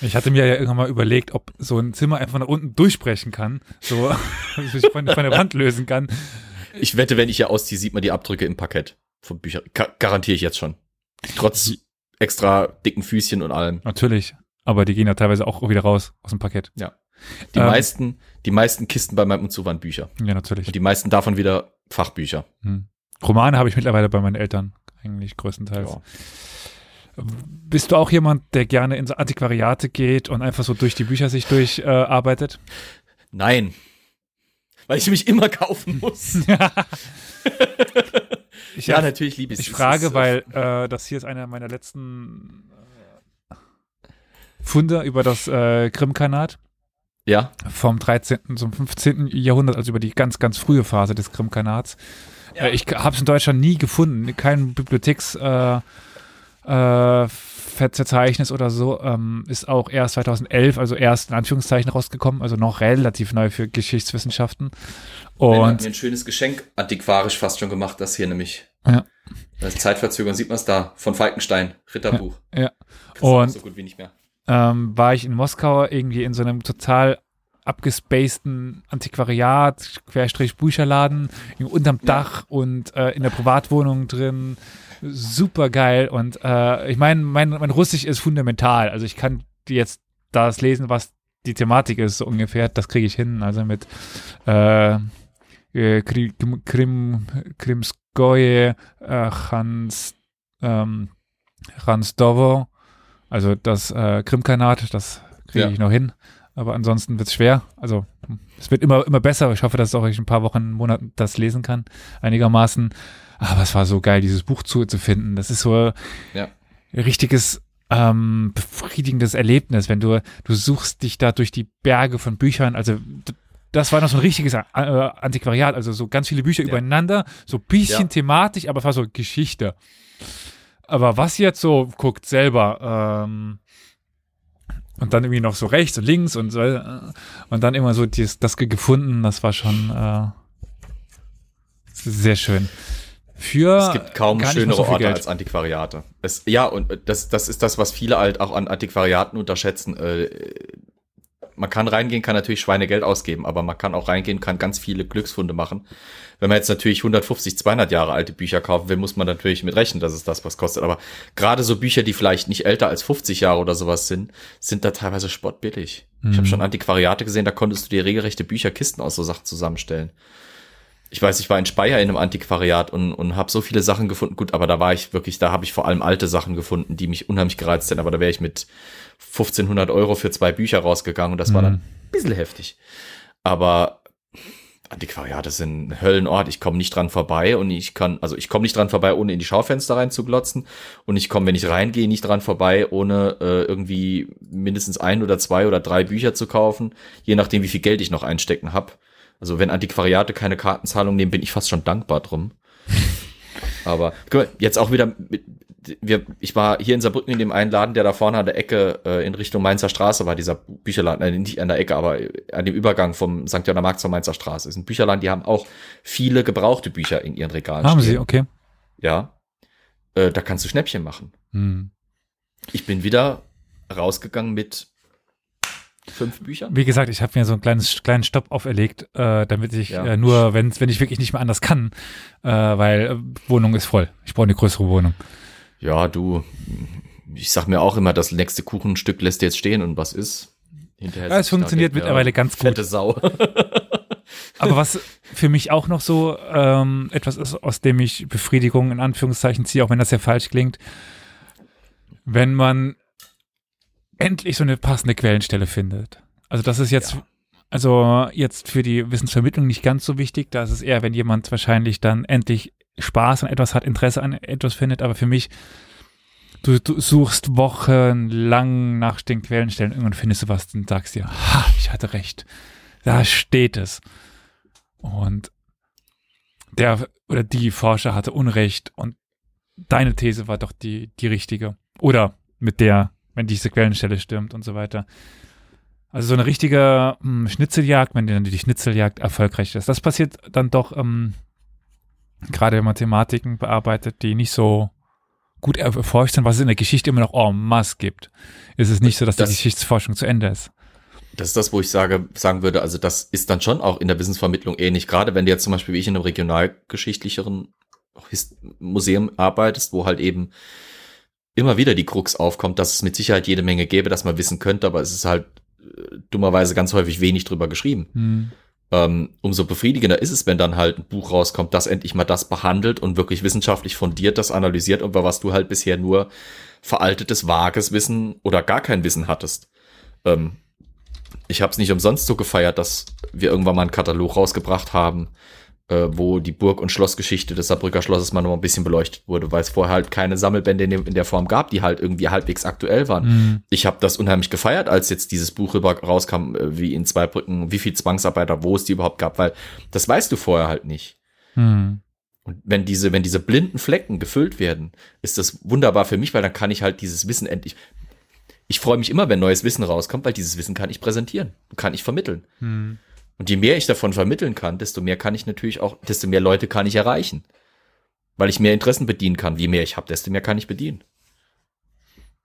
ich hatte mir ja irgendwann mal überlegt, ob so ein Zimmer einfach nach unten durchbrechen kann, so dass ich von, von der Wand lösen kann. Ich wette, wenn ich hier ausziehe, sieht man die Abdrücke im Parkett vom Bücher. Ga garantiere ich jetzt schon. Trotz extra dicken Füßchen und allem. Natürlich, aber die gehen ja teilweise auch wieder raus aus dem Parkett. Die Ähm. meisten, die meisten Kisten bei meinem Umzug waren Bücher. Ja, natürlich. Und die meisten davon wieder Fachbücher. Hm. Romane habe ich mittlerweile bei meinen Eltern, eigentlich größtenteils. Ja. Bist du auch jemand, der gerne in so Antiquariate geht und einfach so durch die Bücher sich durcharbeitet? Äh? Nein. Weil ich mich immer kaufen muss. ich, ja, natürlich liebe ich ich es. frage, Es ist, weil äh, das hier ist einer meiner letzten äh, Funde über das äh, Krimkanat Ja, vom 13. zum 15. Jahrhundert, also über die ganz, ganz frühe Phase des Krimkanats. Äh, ich habe es in Deutschland nie gefunden, kein Bibliotheks äh, äh, Verzeichnis oder so, ähm, ist auch erst 2011, also erst in Anführungszeichen rausgekommen, also noch relativ neu für Geschichtswissenschaften. und hat mir ein schönes Geschenk antiquarisch fast schon gemacht, das hier nämlich. Ja. Das Zeitverzögerung, sieht man es da, von Falkenstein, Ritterbuch. ja. Auch Und- so gut wie nicht mehr. ähm, war ich in Moskau irgendwie in so einem total abgespaceden Antiquariat, Querstrich Bücherladen, unterm Ja. Dach und äh, in der Privatwohnung drin. Super geil. Und äh, ich meine, mein, mein Russisch ist fundamental. Also ich kann jetzt das lesen, was die Thematik ist, so ungefähr. Das kriege ich hin. Also mit äh, äh, Krim, Krim, Krimskoje, äh, Hans, ähm, Ransdowo, also das äh, Krimkanat, das kriege Ja. ich noch hin. Aber ansonsten wird es schwer. Also es wird immer, immer besser. Ich hoffe, dass auch ich in ein paar Wochen, Monaten das lesen kann, einigermaßen. Aber es war so geil, dieses Buch zu, zu finden. Das ist so Ja. ein richtiges ähm, befriedigendes Erlebnis, wenn du, du suchst dich da durch die Berge von Büchern. Also das war noch so ein richtiges äh, Antiquariat, also so ganz viele Bücher Ja. übereinander, so ein bisschen Ja. thematisch, aber fast so Geschichte. Aber was jetzt so, guckt selber, ähm, und dann irgendwie noch so rechts und links und so, äh, und dann immer so dies, das ge- gefunden, das war schon äh, sehr schön. Für Es gibt kaum schönere so Orte Geld. als Antiquariate. Es, ja, und das, das ist das, was viele halt auch an Antiquariaten unterschätzen. Äh, man kann reingehen, kann natürlich Schweinegeld ausgeben, aber man kann auch reingehen, kann ganz viele Glücksfunde machen. Wenn man jetzt natürlich 150, 200 Jahre alte Bücher kaufen will, muss man natürlich mit rechnen, dass es das was kostet. Aber gerade so Bücher, die vielleicht nicht älter als 50 Jahre oder sowas sind, sind da teilweise spottbillig. Ich Mhm. habe schon Antiquariate gesehen, da konntest du dir regelrechte Bücherkisten aus so Sachen zusammenstellen. Ich weiß, ich war in Speyer in einem Antiquariat und, und habe so viele Sachen gefunden. Gut, aber da war ich wirklich, da habe ich vor allem alte Sachen gefunden, die mich unheimlich gereizt hätten. Aber da wäre ich mit 1500 Euro für zwei Bücher rausgegangen und das war Mhm. dann ein bisschen heftig. Aber Antiquariate sind ein Höllenort. Ich komme nicht dran vorbei und ich kann, also ich komme nicht dran vorbei, ohne in die Schaufenster reinzuglotzen. Und ich komme, wenn ich reingehe, nicht dran vorbei, ohne äh, irgendwie mindestens ein oder zwei oder drei Bücher zu kaufen, je nachdem, wie viel Geld ich noch einstecken habe. Also wenn Antiquariate keine Kartenzahlung nehmen, bin ich fast schon dankbar drum. Aber mal, jetzt auch wieder, mit, wir, ich war hier in Saarbrücken in dem einen Laden, der da vorne an der Ecke äh, in Richtung Mainzer Straße war, dieser Bücherladen, äh, nicht an der Ecke, aber an dem Übergang vom St. Johanna Markt zur Mainzer Straße. ist ein Bücherladen, die haben auch viele gebrauchte Bücher in ihren Regalen Haben stehen. sie, okay. Ja. Äh, da kannst du Schnäppchen machen. Hm. Ich bin wieder rausgegangen mit fünf Büchern. Wie gesagt, ich habe mir so einen kleines, kleinen Stopp auferlegt, äh, damit ich Ja. äh, nur, wenn, wenn ich wirklich nicht mehr anders kann, äh, weil äh, Wohnung ist voll. Ich brauche eine größere Wohnung. Ja, du, ich sag mir auch immer, das nächste Kuchenstück lässt jetzt stehen und was ist? Hinterher Ja, es da funktioniert mittlerweile ganz gut. Fette Sau. Aber was für mich auch noch so ähm, etwas ist, aus dem ich Befriedigung in Anführungszeichen ziehe, auch wenn das ja falsch klingt, wenn man endlich so eine passende Quellenstelle findet. Also das ist jetzt, Ja. also jetzt für die Wissensvermittlung nicht ganz so wichtig. Da ist es eher, wenn jemand wahrscheinlich dann endlich Spaß an etwas hat, Interesse an etwas findet. Aber für mich Du, du suchst wochenlang nach den Quellenstellen, irgendwann findest du was und sagst dir, ha, ich hatte recht. Da steht es. Und der oder die Forscher hatte Unrecht und deine These war doch die, die richtige. Oder mit der, wenn diese Quellenstelle stimmt und so weiter. Also so eine richtige mh, Schnitzeljagd, wenn dann die Schnitzeljagd erfolgreich ist. Das passiert dann doch ähm, gerade wenn man Thematiken bearbeitet, die nicht so gut erforscht sind, was es in der Geschichte immer noch en masse gibt. Ist es nicht so, dass Das- die Geschichtsforschung zu Ende ist. Das ist das, wo ich sage, sagen würde, also das ist dann schon auch in der Wissensvermittlung ähnlich. Gerade wenn du jetzt zum Beispiel wie ich in einem regionalgeschichtlicheren Museum arbeitest, wo halt eben immer wieder die Krux aufkommt, dass es mit Sicherheit jede Menge gäbe, dass man wissen könnte, aber es ist halt äh, dummerweise ganz häufig wenig drüber geschrieben. Hm. ähm, umso befriedigender ist es, wenn dann halt ein Buch rauskommt, das endlich mal das behandelt und wirklich wissenschaftlich fundiert das analysiert, über was du halt bisher nur veraltetes, vages Wissen oder gar kein Wissen hattest. Ähm, ich habe es nicht umsonst so gefeiert, dass wir irgendwann mal einen Katalog rausgebracht haben, äh, wo die Burg- und Schlossgeschichte des Saarbrücker Schlosses mal noch ein bisschen beleuchtet wurde, weil es vorher halt keine Sammelbände in, in der Form gab, die halt irgendwie halbwegs aktuell waren Hm. ich habe das unheimlich gefeiert, als jetzt dieses Buch rauskam, äh, wie in zwei Brücken, wie viel Zwangsarbeiter, wo es die überhaupt gab, weil das weißt du vorher halt nicht. Hm. Und wenn diese, wenn diese blinden Flecken gefüllt werden, ist das wunderbar für mich, weil dann kann ich halt dieses Wissen endlich. Ich freue mich immer, wenn neues Wissen rauskommt, weil dieses Wissen kann ich präsentieren, kann ich vermitteln. Hm. Und je mehr ich davon vermitteln kann, desto mehr kann ich natürlich auch, desto mehr Leute kann ich erreichen. Weil ich mehr Interessen bedienen kann. Je mehr ich habe, desto mehr kann ich bedienen.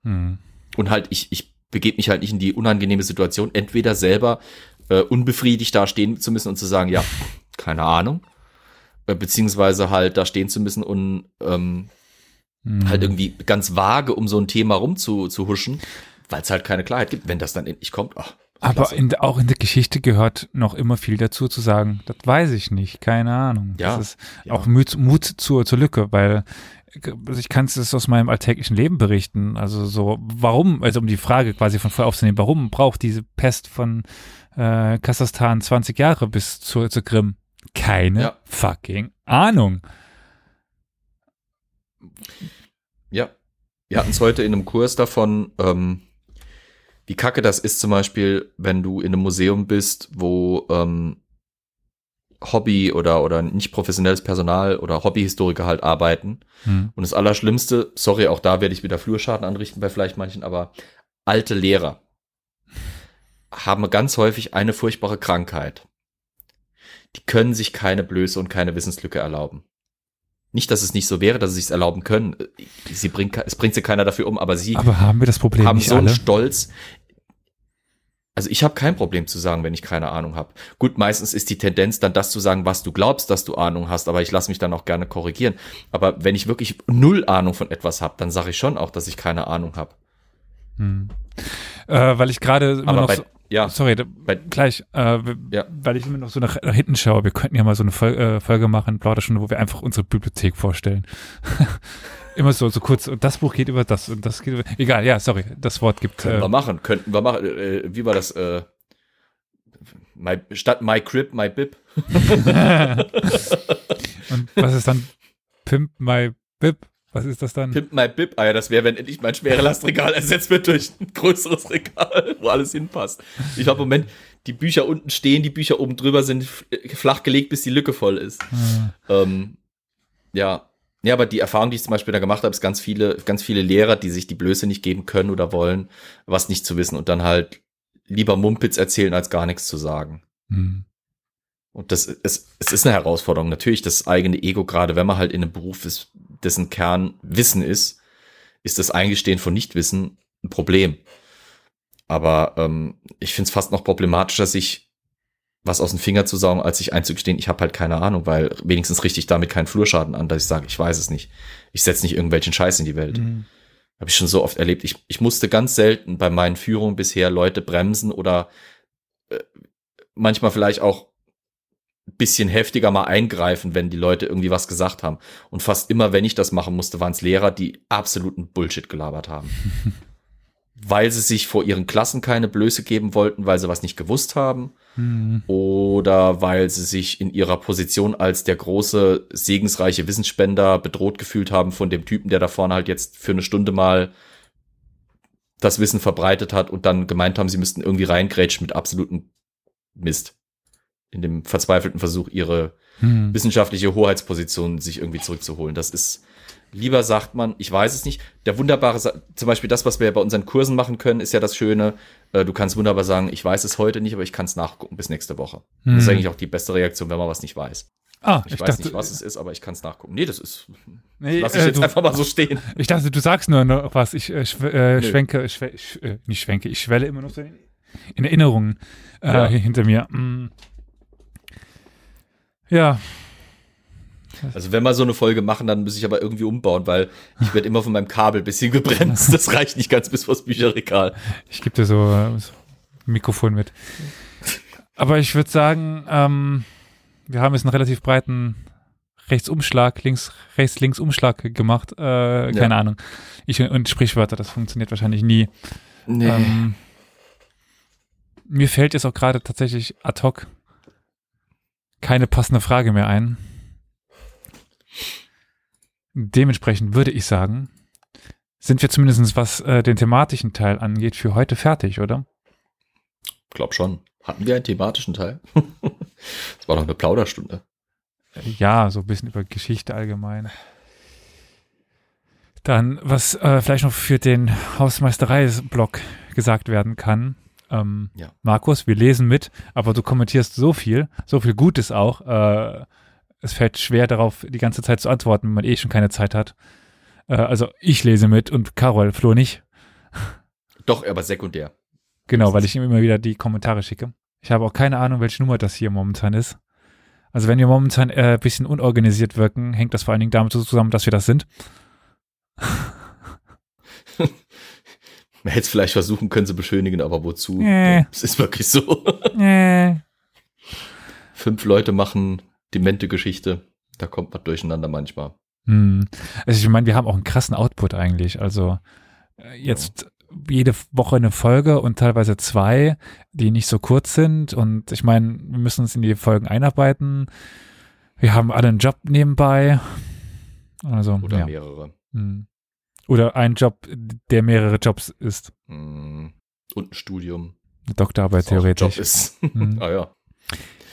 Hm. Und halt, ich, ich begebe mich halt nicht in die unangenehme Situation, entweder selber äh, unbefriedigt da stehen zu müssen und zu sagen, ja, keine Ahnung. Äh, beziehungsweise halt da stehen zu müssen und ähm, Hm. halt irgendwie ganz vage um so ein Thema rumzuhuschen, zu huschen, weil es halt keine Klarheit gibt. Wenn das dann endlich kommt, ach, Aber in, auch in der Geschichte gehört noch immer viel dazu zu sagen, das weiß ich nicht, keine Ahnung. Ja, Das ist ja. auch Mut, Mut zur, zur Lücke, weil also ich kann es aus meinem alltäglichen Leben berichten. Also so, warum, also um die Frage quasi von vorher aufzunehmen, warum braucht diese Pest von äh, Kasachstan 20 Jahre bis zur, zur Krim? Keine Ja. fucking Ahnung. Ja. Wir hatten es heute in einem Kurs davon, ähm, wie kacke das ist zum Beispiel, wenn du in einem Museum bist, wo ähm, Hobby oder, oder nicht professionelles Personal oder Hobbyhistoriker halt arbeiten. Hm. Und das Allerschlimmste, sorry, auch da werde ich wieder Flurschaden anrichten bei vielleicht manchen, aber alte Lehrer haben ganz häufig eine furchtbare Krankheit. Die können sich keine Blöße und keine Wissenslücke erlauben. Nicht, dass es nicht so wäre, dass sie es erlauben können. Sie bringt, es bringt sie keiner dafür um, aber sie Aber haben wir das Problem haben so einen alle? Stolz. Also ich habe kein Problem zu sagen, wenn ich keine Ahnung habe. Gut, meistens ist die Tendenz dann das zu sagen, was du glaubst, dass du Ahnung hast, aber ich lasse mich dann auch gerne korrigieren. Aber wenn ich wirklich null Ahnung von etwas habe, dann sage ich schon auch, dass ich keine Ahnung habe. Hm. Äh, weil ich gerade immer Aber noch bei, so, ja, sorry, bei, gleich, äh, Ja. weil ich immer noch so nach, nach hinten schaue. Wir könnten ja mal so eine Fol äh, Folge machen, Plauderstunde, wo wir einfach unsere Bibliothek vorstellen. immer so, so kurz. Und das Buch geht über das und das geht über. Egal, ja, sorry, das Wort gibt. können wir Äh, machen, könnten wir machen. Äh, wie war das? Äh, my, statt My Crib, My Bib. und was ist dann Pimp My Bib? Was ist das dann? Pimp My Bib. Ah ja, das wäre, wenn endlich mein Schwerelastregal ersetzt wird durch ein größeres Regal, wo alles hinpasst. Ich glaube, im Moment, die Bücher unten stehen, die Bücher oben drüber sind f- flach gelegt, bis die Lücke voll ist. Äh, Ähm, ja. Ja, aber die Erfahrung, die ich zum Beispiel da gemacht habe, ist ganz viele, ganz viele Lehrer, die sich die Blöße nicht geben können oder wollen, was nicht zu wissen und dann halt lieber Mumpitz erzählen, als gar nichts zu sagen. hm. Und das ist, es ist eine Herausforderung. Natürlich, das eigene Ego, gerade wenn man halt in einem Beruf ist, dessen Kern Wissen ist, ist das Eingestehen von Nichtwissen ein Problem. Aber ähm, ich finde es fast noch problematischer, sich was aus den Finger zu saugen, als sich einzugestehen, ich habe halt keine Ahnung, weil wenigstens richte ich damit keinen Flurschaden an, dass ich sage, ich weiß es nicht. Ich setze nicht irgendwelchen Scheiß in die Welt. Hm. Habe ich schon so oft erlebt. Ich, ich musste ganz selten bei meinen Führungen bisher Leute bremsen oder äh, manchmal vielleicht auch bisschen heftiger mal eingreifen, wenn die Leute irgendwie was gesagt haben. Und fast immer, wenn ich das machen musste, waren es Lehrer, die absoluten Bullshit gelabert haben. weil sie sich vor ihren Klassen keine Blöße geben wollten, weil sie was nicht gewusst haben. Hm. Oder weil sie sich in ihrer Position als der große, segensreiche Wissensspender bedroht gefühlt haben von dem Typen, der da vorne halt jetzt für eine Stunde mal das Wissen verbreitet hat und dann gemeint haben, sie müssten irgendwie reingrätschen mit absolutem Mist. In dem verzweifelten Versuch, ihre Hm. wissenschaftliche Hoheitsposition sich irgendwie zurückzuholen. Das ist, lieber sagt man, ich weiß es nicht. Der wunderbare, zum Beispiel das, was wir bei unseren Kursen machen können, ist ja das Schöne. Äh, Du kannst wunderbar sagen, ich weiß es heute nicht, aber ich kann es nachgucken bis nächste Woche. Das ist Hm. eigentlich auch die beste Reaktion, wenn man was nicht weiß. Ah, Ich, ich, weiß dachte, nicht, was es ist, aber ich kann es nachgucken. Nee, das ist, nee, lass ich äh, jetzt du, einfach mal so stehen. ich dachte, du sagst nur noch was. Ich äh, schw äh, schwenke, schwe ich, äh, nicht schwenke, ich schwelle immer noch so in, in Erinnerungen äh, Ja. hinter mir. Mm. Ja, Also wenn wir so eine Folge machen, dann muss ich aber irgendwie umbauen, weil ich werde immer von meinem Kabel ein bisschen gebremst. Das reicht nicht ganz bis vors Bücherregal. ich gebe dir so, so ein Mikrofon mit. Aber ich würde sagen, ähm, wir haben jetzt einen relativ breiten Rechtsumschlag, links, rechts, links Umschlag gemacht. Äh, keine Ja. Ahnung. Ich und Sprichwörter, das funktioniert wahrscheinlich nie. Nee. Ähm, mir fällt jetzt auch gerade tatsächlich ad hoc keine passende Frage mehr ein. Dementsprechend würde ich sagen, sind wir zumindest, was äh, den thematischen Teil angeht, für heute fertig, oder? Glaub schon. Hatten wir einen thematischen Teil? Das war doch eine Plauderstunde. Ja, so ein bisschen über Geschichte allgemein. Dann, was äh, vielleicht noch für den Hausmeisterei-Blog gesagt werden kann. Ähm, Ja. Markus, wir lesen mit, aber du kommentierst so viel, so viel Gutes auch. Äh, es fällt schwer darauf, die ganze Zeit zu antworten, wenn man eh schon keine Zeit hat. Äh, also ich lese mit und Carol, Flo nicht. Doch, aber sekundär. Genau, weil ich ihm immer wieder die Kommentare schicke. Ich habe auch keine Ahnung, welche Nummer das hier momentan ist. Also wenn wir momentan äh, ein bisschen unorganisiert wirken, hängt das vor allen Dingen damit zusammen, dass wir das sind. Man hätte es vielleicht versuchen können zu beschönigen, aber wozu? Äh. Es ist wirklich so. Äh. Fünf Leute machen demente Geschichte. Da kommt man durcheinander manchmal. Hm. Also ich meine, wir haben auch einen krassen Output eigentlich. Also äh, jetzt jede Woche eine Folge und teilweise zwei, die nicht so kurz sind. Und ich meine, wir müssen uns in die Folgen einarbeiten. Wir haben alle einen Job nebenbei. Also, Oder ja. mehrere. Hm. Oder ein Job, der mehrere Jobs ist. Hm. Und ein Studium. Eine Doktorarbeit ein Job theoretisch. ist. Hm. ah ja.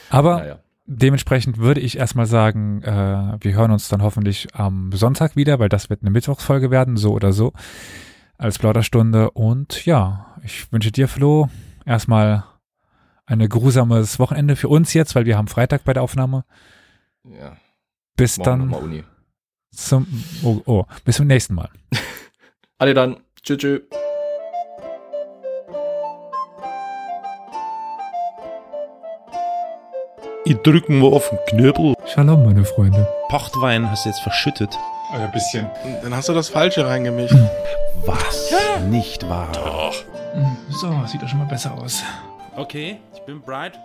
Aber Naja. dementsprechend würde ich erstmal sagen, äh, wir hören uns dann hoffentlich am Sonntag wieder, weil das wird eine Mittwochsfolge werden, so oder so, als Plauderstunde. Und ja, ich wünsche dir, Flo, erstmal ein grusames Wochenende für uns jetzt, weil wir haben Freitag bei der Aufnahme. Ja. Bis Morgen dann. Zum, oh, oh, bis zum nächsten Mal. Alle dann. Tschüss, tschüss. Ich drücken wir auf den Knöbel. Shalom, meine Freunde. Pochtwein hast du jetzt verschüttet. Ein bisschen. Dann hast du das Falsche reingemischt. Was? Nicht wahr. So, sieht doch schon mal besser aus. Okay, ich bin bereit.